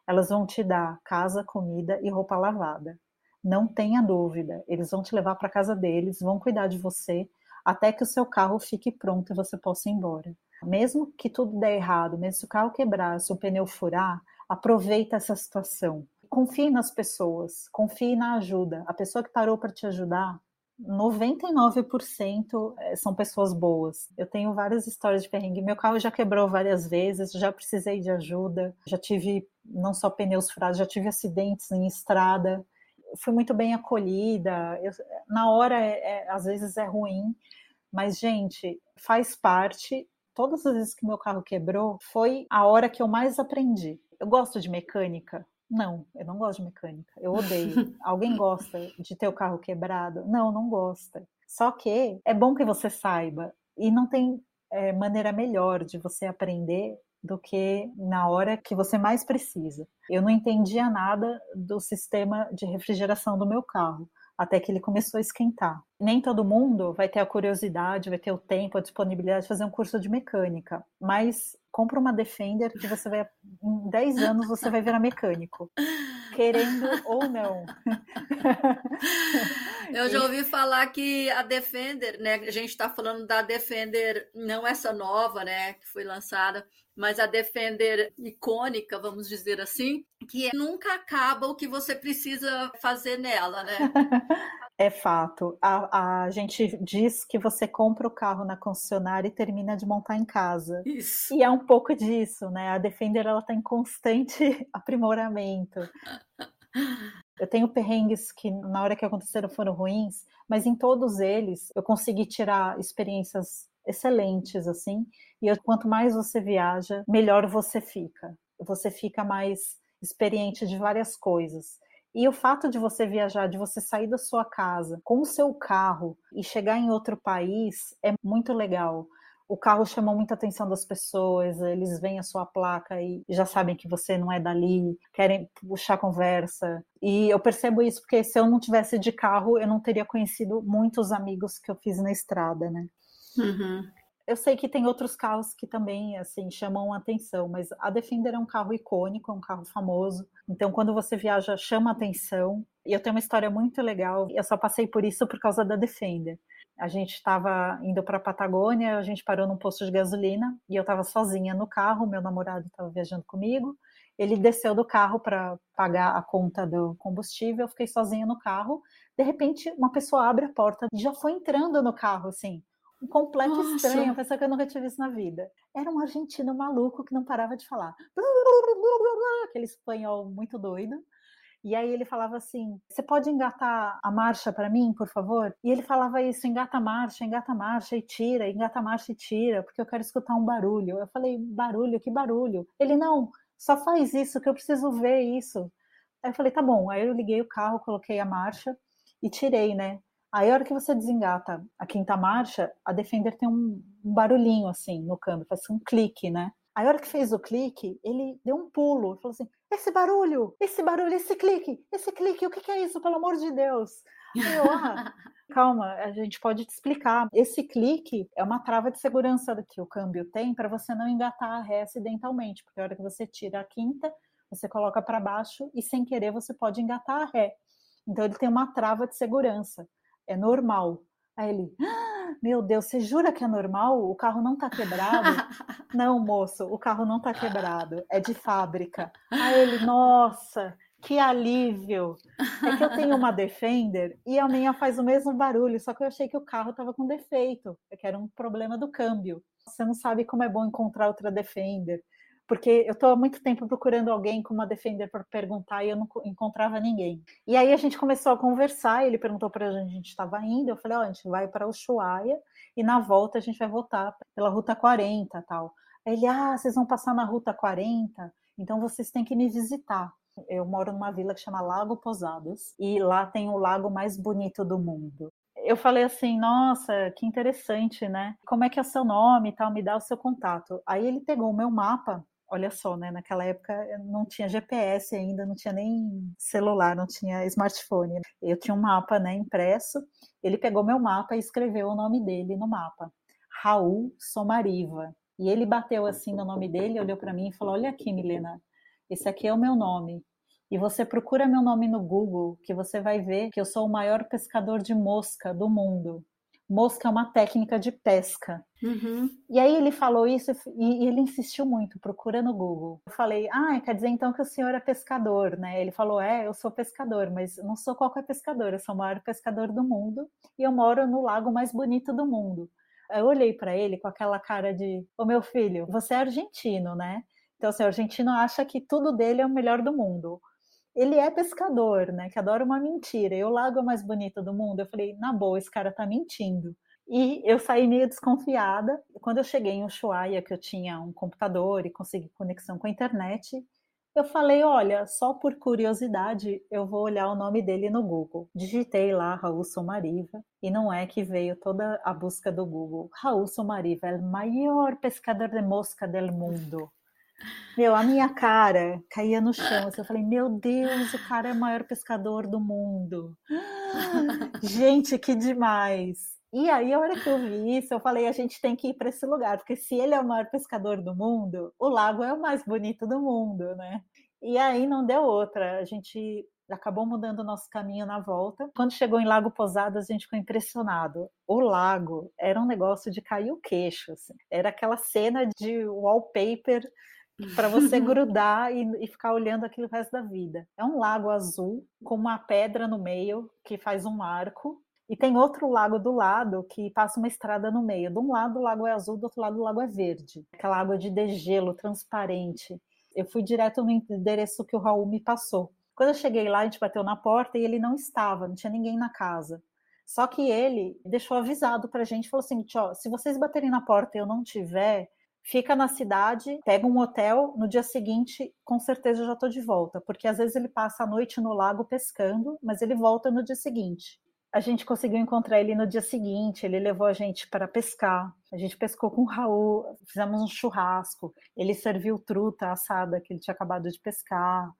elas vão te dar casa, comida e roupa lavada. Não tenha dúvida, eles vão te levar para casa deles, vão cuidar de você até que o seu carro fique pronto e você possa ir embora. Mesmo que tudo der errado, mesmo se o carro quebrar, se o pneu furar, aproveita essa situação. Confie nas pessoas, confie na ajuda. A pessoa que parou para te ajudar, 99% eh, são pessoas boas. Eu tenho várias histórias de perrengue. Meu carro já quebrou várias vezes, já precisei de ajuda, já tive não só pneus furados, já tive acidentes em estrada. Fui muito bem acolhida. Eu, na hora, é, é, às vezes é ruim, mas, gente, faz parte. Todas as vezes que meu carro quebrou, foi a hora que eu mais aprendi. Eu gosto de mecânica, não, eu não gosto de mecânica. Eu odeio. Alguém gosta de ter o carro quebrado? Não, não gosta. Só que é bom que você saiba. E não tem é, maneira melhor de você aprender do que na hora que você mais precisa. Eu não entendia nada do sistema de refrigeração do meu carro até que ele começou a esquentar. Nem todo mundo vai ter a curiosidade, vai ter o tempo, a disponibilidade de fazer um curso de mecânica, mas compra uma Defender que você vai, em 10 anos, você vai virar mecânico, querendo ou não. Eu já ouvi falar que a Defender, né, a gente está falando da Defender, não essa nova, né, que foi lançada, mas a Defender icônica, vamos dizer assim, que nunca acaba o que você precisa fazer nela, né? É fato. A, a gente diz que você compra o carro na concessionária e termina de montar em casa. Isso. E é um pouco disso, né? A Defender ela está em constante aprimoramento. Eu tenho perrengues que na hora que aconteceram foram ruins, mas em todos eles eu consegui tirar experiências excelentes assim. E quanto mais você viaja, melhor você fica. Você fica mais experiente de várias coisas. E o fato de você viajar, de você sair da sua casa com o seu carro e chegar em outro país é muito legal. O carro chamou muita atenção das pessoas, eles veem a sua placa e já sabem que você não é dali, querem puxar conversa. E eu percebo isso porque se eu não tivesse de carro, eu não teria conhecido muitos amigos que eu fiz na estrada, né? Uhum. Eu sei que tem outros carros que também assim chamam atenção, mas a Defender é um carro icônico, é um carro famoso. Então, quando você viaja, chama atenção. E eu tenho uma história muito legal. Eu só passei por isso por causa da Defender. A gente estava indo para a Patagônia, a gente parou num posto de gasolina e eu estava sozinha no carro. Meu namorado estava viajando comigo. Ele desceu do carro para pagar a conta do combustível. Eu fiquei sozinha no carro. De repente, uma pessoa abre a porta e já foi entrando no carro, assim um completo Nossa. estranho, uma pessoa que eu nunca tinha visto na vida. Era um argentino maluco que não parava de falar. Aquele espanhol muito doido. E aí ele falava assim: "Você pode engatar a marcha para mim, por favor?" E ele falava isso: "Engata a marcha, engata a marcha e tira, engata a marcha e tira, porque eu quero escutar um barulho". Eu falei: "Barulho? Que barulho?" Ele: "Não, só faz isso que eu preciso ver isso". Aí eu falei: "Tá bom". Aí eu liguei o carro, coloquei a marcha e tirei, né? Aí, a hora que você desengata a quinta marcha, a Defender tem um, barulhinho assim no câmbio, faz um clique, né? Aí, a hora que fez o clique, ele deu um pulo, falou assim: esse barulho, esse barulho, esse clique, esse clique, o que, que é isso, pelo amor de Deus? Aí eu, ah, calma, a gente pode te explicar. Esse clique é uma trava de segurança que o câmbio tem para você não engatar a ré acidentalmente, porque a hora que você tira a quinta, você coloca para baixo e sem querer você pode engatar a ré. Então ele tem uma trava de segurança é normal. Aí ele, ah, meu Deus, você jura que é normal? O carro não tá quebrado? não, moço, o carro não tá quebrado, é de fábrica. Aí ele, nossa, que alívio! É que eu tenho uma Defender e a minha faz o mesmo barulho, só que eu achei que o carro estava com defeito, que era um problema do câmbio. Você não sabe como é bom encontrar outra Defender porque eu estou há muito tempo procurando alguém com uma Defender para perguntar e eu não encontrava ninguém. E aí a gente começou a conversar, ele perguntou para onde a gente estava indo, eu falei, ó, oh, a gente vai para Ushuaia e na volta a gente vai voltar pela Ruta 40 tal. Aí ele, ah, vocês vão passar na Ruta 40? Então vocês têm que me visitar. Eu moro numa vila que chama Lago Posadas e lá tem o lago mais bonito do mundo eu falei assim, nossa, que interessante, né? Como é que é o seu nome e tal? Me dá o seu contato. Aí ele pegou o meu mapa olha só, né? Naquela época não tinha GPS ainda, não tinha nem celular, não tinha smartphone. Eu tinha um mapa, né, impresso. Ele pegou meu mapa e escreveu o nome dele no mapa, Raul Somariva. E ele bateu assim no nome dele, olhou para mim e falou: "Olha aqui, Milena, esse aqui é o meu nome. E você procura meu nome no Google, que você vai ver que eu sou o maior pescador de mosca do mundo. Mosca é uma técnica de pesca. Uhum. E aí ele falou isso e, ele insistiu muito, procura no Google. Eu falei, ah, quer dizer então que o senhor é pescador, né? Ele falou, é, eu sou pescador, mas não sou qualquer pescador, eu sou o maior pescador do mundo e eu moro no lago mais bonito do mundo. Eu olhei para ele com aquela cara de, ô meu filho, você é argentino, né? Então, assim, o argentino acha que tudo dele é o melhor do mundo ele é pescador, né? Que adora uma mentira. E o lago é mais bonito do mundo. Eu falei, na boa, esse cara tá mentindo. E eu saí meio desconfiada. Quando eu cheguei em Ushuaia, que eu tinha um computador e consegui conexão com a internet, eu falei, olha, só por curiosidade, eu vou olhar o nome dele no Google. Digitei lá Raul Somariva e não é que veio toda a busca do Google. Raul Somariva é o maior pescador de mosca do mundo. Meu, a minha cara caía no chão. Assim, eu falei, meu Deus, o cara é o maior pescador do mundo. Gente, que demais. E aí, a hora que eu vi isso, eu falei, a gente tem que ir para esse lugar, porque se ele é o maior pescador do mundo, o lago é o mais bonito do mundo, né? E aí não deu outra. A gente acabou mudando o nosso caminho na volta. Quando chegou em Lago Posadas, a gente ficou impressionado. O lago era um negócio de cair o queixo. Assim. Era aquela cena de wallpaper para você grudar e, e, ficar olhando aquilo o resto da vida. É um lago azul com uma pedra no meio que faz um arco. E tem outro lago do lado que passa uma estrada no meio. De um lado o lago é azul, do outro lado o lago é verde. Aquela água de degelo transparente. Eu fui direto no endereço que o Raul me passou. Quando eu cheguei lá, a gente bateu na porta e ele não estava, não tinha ninguém na casa. Só que ele deixou avisado para a gente, falou assim, se vocês baterem na porta e eu não tiver, fica na cidade, pega um hotel, no dia seguinte, com certeza eu já estou de volta, porque às vezes ele passa a noite no lago pescando, mas ele volta no dia seguinte. A gente conseguiu encontrar ele no dia seguinte, ele levou a gente para pescar. A gente pescou com o Raul, fizemos um churrasco, ele serviu truta assada que ele tinha acabado de pescar.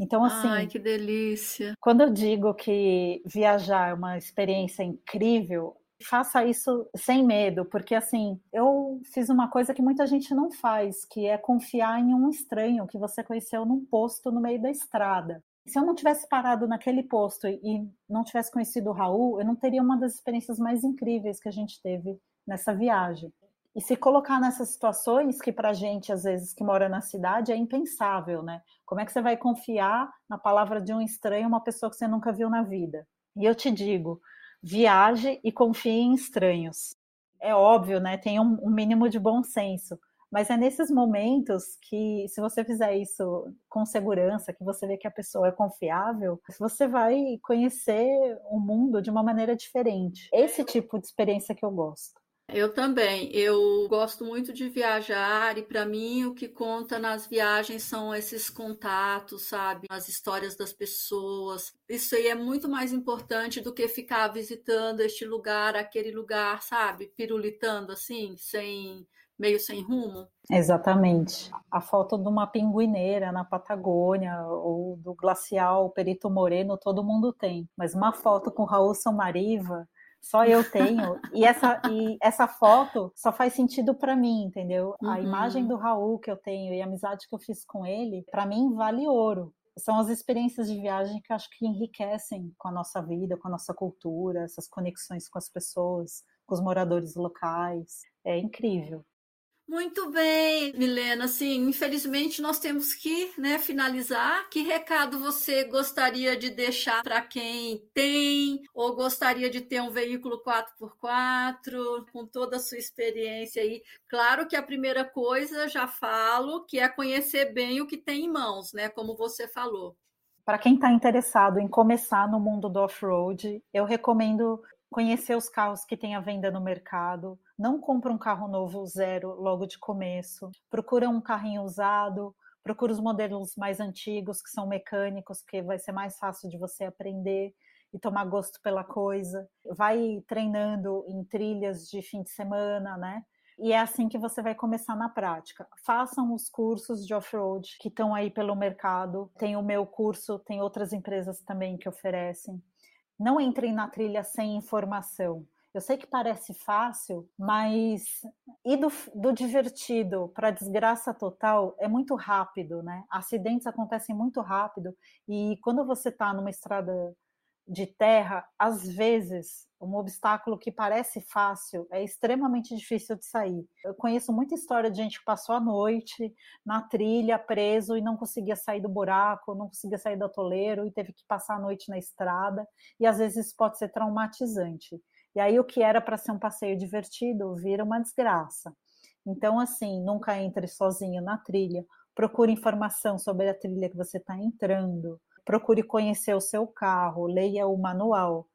Então, assim. Ai, que delícia! Quando eu digo que viajar é uma experiência incrível, faça isso sem medo, porque assim, eu fiz uma coisa que muita gente não faz, que é confiar em um estranho que você conheceu num posto no meio da estrada. Se eu não tivesse parado naquele posto e não tivesse conhecido o Raul, eu não teria uma das experiências mais incríveis que a gente teve nessa viagem. E se colocar nessas situações que para gente às vezes que mora na cidade é impensável, né? Como é que você vai confiar na palavra de um estranho, uma pessoa que você nunca viu na vida? E eu te digo, viaje e confie em estranhos. É óbvio, né? Tem um, um mínimo de bom senso. Mas é nesses momentos que, se você fizer isso com segurança, que você vê que a pessoa é confiável, você vai conhecer o mundo de uma maneira diferente. Esse tipo de experiência que eu gosto. Eu também. Eu gosto muito de viajar e para mim o que conta nas viagens são esses contatos, sabe? As histórias das pessoas. Isso aí é muito mais importante do que ficar visitando este lugar, aquele lugar, sabe? Pirulitando assim, sem meio sem rumo. Exatamente. A foto de uma pinguineira na Patagônia ou do glacial Perito Moreno todo mundo tem, mas uma foto com Raul Samariva só eu tenho. E essa, e essa foto só faz sentido para mim, entendeu? Uhum. A imagem do Raul que eu tenho e a amizade que eu fiz com ele, para mim vale ouro. São as experiências de viagem que eu acho que enriquecem com a nossa vida, com a nossa cultura, essas conexões com as pessoas, com os moradores locais. É incrível. Muito bem, Milena. Assim, infelizmente nós temos que né, finalizar. Que recado você gostaria de deixar para quem tem ou gostaria de ter um veículo 4x4 com toda a sua experiência aí? Claro que a primeira coisa, já falo, que é conhecer bem o que tem em mãos, né? Como você falou. Para quem está interessado em começar no mundo do off-road, eu recomendo conhecer os carros que tem à venda no mercado. Não compra um carro novo zero logo de começo. Procura um carrinho usado. Procura os modelos mais antigos que são mecânicos, que vai ser mais fácil de você aprender e tomar gosto pela coisa. Vai treinando em trilhas de fim de semana, né? E é assim que você vai começar na prática. Façam os cursos de off-road que estão aí pelo mercado. Tem o meu curso, tem outras empresas também que oferecem não entrem na trilha sem informação. Eu sei que parece fácil, mas ir do, do divertido para desgraça total é muito rápido, né? Acidentes acontecem muito rápido e quando você está numa estrada de terra, às vezes, um obstáculo que parece fácil é extremamente difícil de sair. Eu conheço muita história de gente que passou a noite na trilha, preso e não conseguia sair do buraco, não conseguia sair do atoleiro e teve que passar a noite na estrada. E às vezes isso pode ser traumatizante. E aí o que era para ser um passeio divertido vira uma desgraça. Então, assim, nunca entre sozinho na trilha. Procure informação sobre a trilha que você está entrando. Procure conhecer o seu carro, leia o manual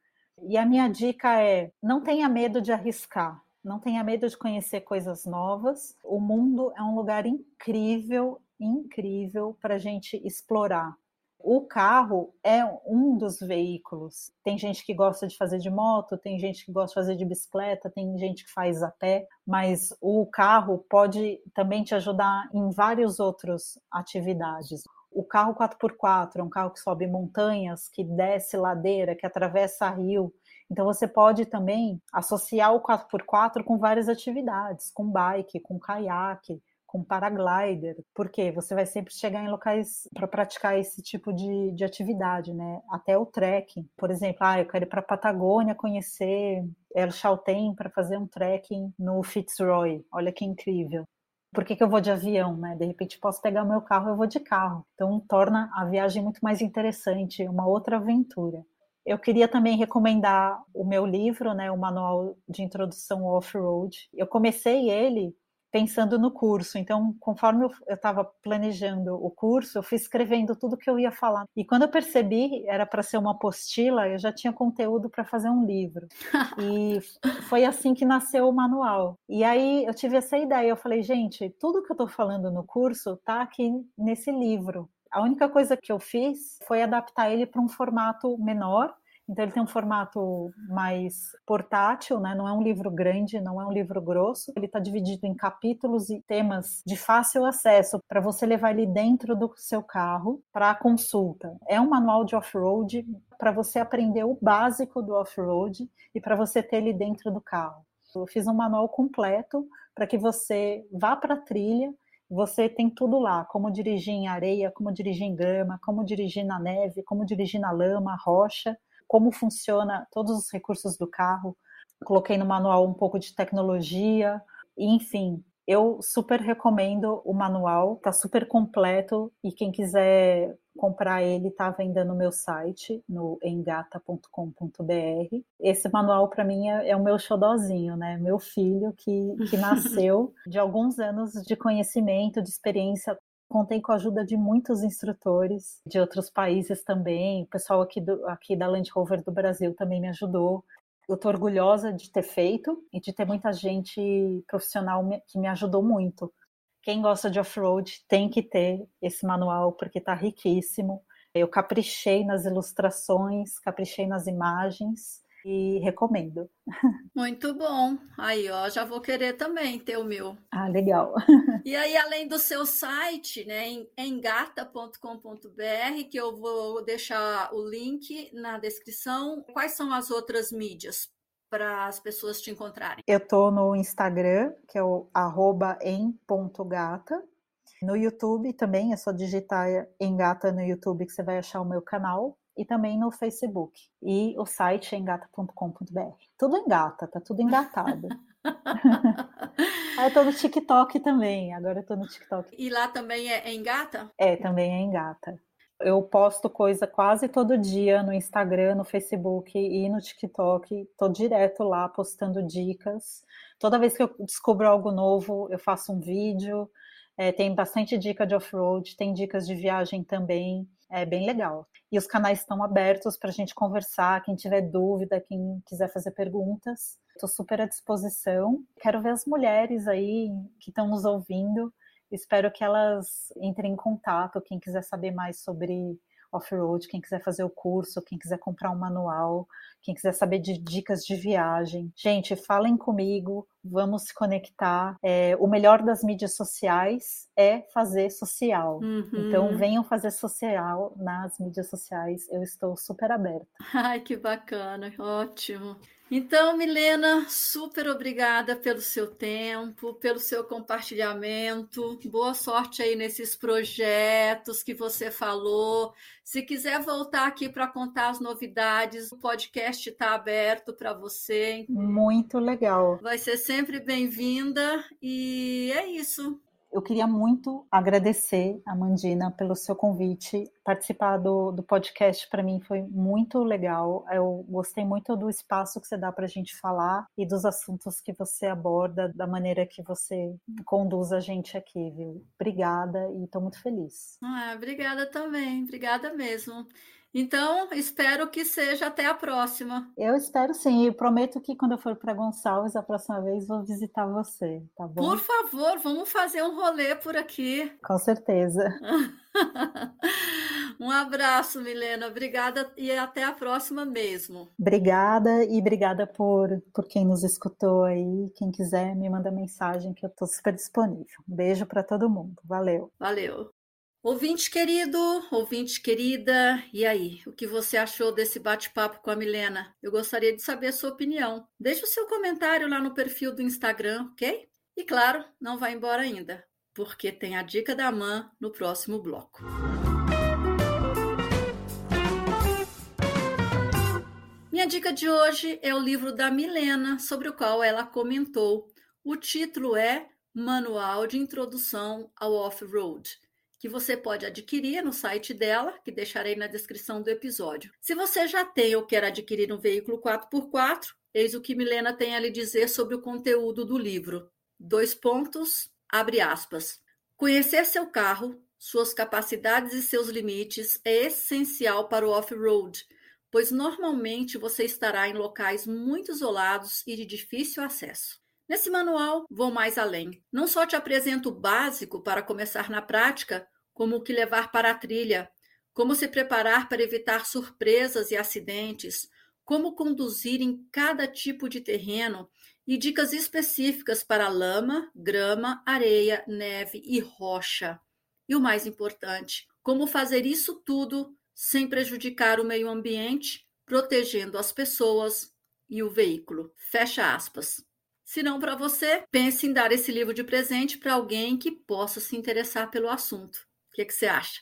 e a minha dica é: não tenha medo de arriscar, não tenha medo de conhecer coisas novas. O mundo é um lugar incrível, incrível para a gente explorar. O carro é um dos veículos. Tem gente que gosta de fazer de moto, tem gente que gosta de fazer de bicicleta, tem gente que faz a pé, mas o carro pode também te ajudar em várias outras atividades. O carro 4x4 é um carro que sobe montanhas, que desce ladeira, que atravessa rio. Então você pode também associar o 4x4 com várias atividades, com bike, com caiaque, com paraglider, porque você vai sempre chegar em locais para praticar esse tipo de, de atividade, né? Até o trekking, por exemplo, ah, eu quero ir para a Patagônia conhecer El Chaltén para fazer um trekking no Fitzroy. Olha que incrível por que, que eu vou de avião, né? De repente posso pegar o meu carro, eu vou de carro. Então torna a viagem muito mais interessante, uma outra aventura. Eu queria também recomendar o meu livro, né, o Manual de Introdução Off-Road. Eu comecei ele pensando no curso. Então, conforme eu estava planejando o curso, eu fui escrevendo tudo que eu ia falar. E quando eu percebi era para ser uma apostila, eu já tinha conteúdo para fazer um livro. E foi assim que nasceu o manual. E aí eu tive essa ideia. Eu falei, gente, tudo que eu estou falando no curso está aqui nesse livro. A única coisa que eu fiz foi adaptar ele para um formato menor então ele tem um formato mais portátil, né? Não é um livro grande, não é um livro grosso. Ele está dividido em capítulos e temas de fácil acesso para você levar ele dentro do seu carro para consulta. É um manual de off-road para você aprender o básico do off-road e para você ter ele dentro do carro. Eu fiz um manual completo para que você vá para a trilha você tem tudo lá, como dirigir em areia, como dirigir em grama, como dirigir na neve, como dirigir na lama, rocha, como funciona todos os recursos do carro. Coloquei no manual um pouco de tecnologia, enfim, eu super recomendo o manual, tá super completo e quem quiser comprar ele tá venda no meu site, no engata.com.br. Esse manual para mim é, é, o meu xodozinho, né? Meu filho que, que nasceu de alguns anos de conhecimento, de experiência Contei com a ajuda de muitos instrutores de outros países também. O pessoal aqui, do, aqui da Land Rover do Brasil também me ajudou. Eu estou orgulhosa de ter feito e de ter muita gente profissional que me ajudou muito. Quem gosta de off-road tem que ter esse manual porque está riquíssimo. Eu caprichei nas ilustrações, caprichei nas imagens e recomendo. Muito bom. Aí, ó, já vou querer também ter o meu. Ah, legal. E aí, além do seu site, né, engata.com.br, que eu vou deixar o link na descrição, quais são as outras mídias para as pessoas te encontrarem? Eu tô no Instagram, que é o em.gata. No YouTube também, é só digitar engata no YouTube que você vai achar o meu canal e também no Facebook. E o site é engata.com.br. Tudo engata, tá tudo engatado. Eu tô no TikTok também, agora eu tô no TikTok. E lá também é, é engata? É, também é engata. Eu posto coisa quase todo dia no Instagram, no Facebook e no TikTok. Tô direto lá postando dicas. Toda vez que eu descubro algo novo, eu faço um vídeo. É, tem bastante dica de off-road, tem dicas de viagem também. É bem legal. E os canais estão abertos para a gente conversar. Quem tiver dúvida, quem quiser fazer perguntas, estou super à disposição. Quero ver as mulheres aí que estão nos ouvindo. Espero que elas entrem em contato. Quem quiser saber mais sobre off-road, quem quiser fazer o curso, quem quiser comprar um manual, quem quiser saber de dicas de viagem. Gente, falem comigo, vamos se conectar. É, o melhor das mídias sociais é fazer social. Uhum. Então, venham fazer social nas mídias sociais. Eu estou super aberta. Ai, que bacana, ótimo. Então, Milena, super obrigada pelo seu tempo, pelo seu compartilhamento. Boa sorte aí nesses projetos que você falou. Se quiser voltar aqui para contar as novidades, o podcast está aberto para você. Muito legal. Vai ser sempre bem-vinda e é isso. Eu queria muito agradecer a Mandina pelo seu convite. Participar do, do podcast para mim foi muito legal. Eu gostei muito do espaço que você dá para a gente falar e dos assuntos que você aborda, da maneira que você conduz a gente aqui, viu? Obrigada e estou muito feliz. Ah, obrigada também, obrigada mesmo. Então, espero que seja até a próxima. Eu espero sim, e prometo que quando eu for para Gonçalves a próxima vez vou visitar você, tá bom? Por favor, vamos fazer um rolê por aqui. Com certeza. um abraço, Milena. Obrigada e até a próxima mesmo. Obrigada e obrigada por, por quem nos escutou aí. Quem quiser, me manda mensagem que eu estou super disponível. Um beijo para todo mundo. Valeu. Valeu. Ouvinte querido, ouvinte querida, e aí? O que você achou desse bate-papo com a Milena? Eu gostaria de saber a sua opinião. Deixe o seu comentário lá no perfil do Instagram, ok? E claro, não vá embora ainda, porque tem a dica da Man no próximo bloco. Minha dica de hoje é o livro da Milena, sobre o qual ela comentou. O título é Manual de Introdução ao Off-Road que você pode adquirir no site dela, que deixarei na descrição do episódio. Se você já tem ou quer adquirir um veículo 4x4, eis o que Milena tem a lhe dizer sobre o conteúdo do livro. Dois pontos, abre aspas. Conhecer seu carro, suas capacidades e seus limites é essencial para o off-road, pois normalmente você estará em locais muito isolados e de difícil acesso. Nesse manual, vou mais além. Não só te apresento o básico para começar na prática, como o que levar para a trilha, como se preparar para evitar surpresas e acidentes, como conduzir em cada tipo de terreno e dicas específicas para lama, grama, areia, neve e rocha. E o mais importante, como fazer isso tudo sem prejudicar o meio ambiente, protegendo as pessoas e o veículo. Fecha aspas. Se não para você, pense em dar esse livro de presente para alguém que possa se interessar pelo assunto. O que, que você acha?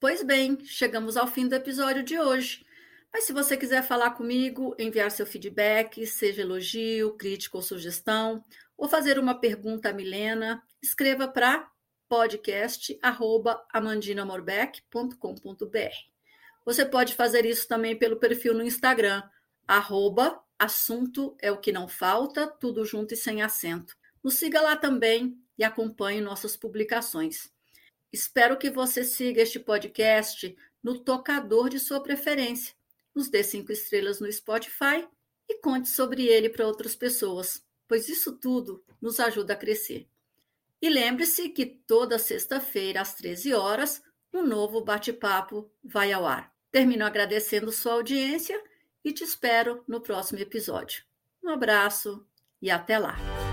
Pois bem, chegamos ao fim do episódio de hoje. Mas se você quiser falar comigo, enviar seu feedback, seja elogio, crítica ou sugestão, ou fazer uma pergunta a Milena, escreva para podcast@amandinamorbeck.com.br. Você pode fazer isso também pelo perfil no Instagram, arroba Assunto é o que não falta, tudo junto e sem acento. Nos siga lá também e acompanhe nossas publicações. Espero que você siga este podcast no tocador de sua preferência. Nos dê cinco estrelas no Spotify e conte sobre ele para outras pessoas, pois isso tudo nos ajuda a crescer. E lembre-se que toda sexta-feira, às 13 horas, um novo bate-papo vai ao ar. Termino agradecendo sua audiência e te espero no próximo episódio. Um abraço e até lá!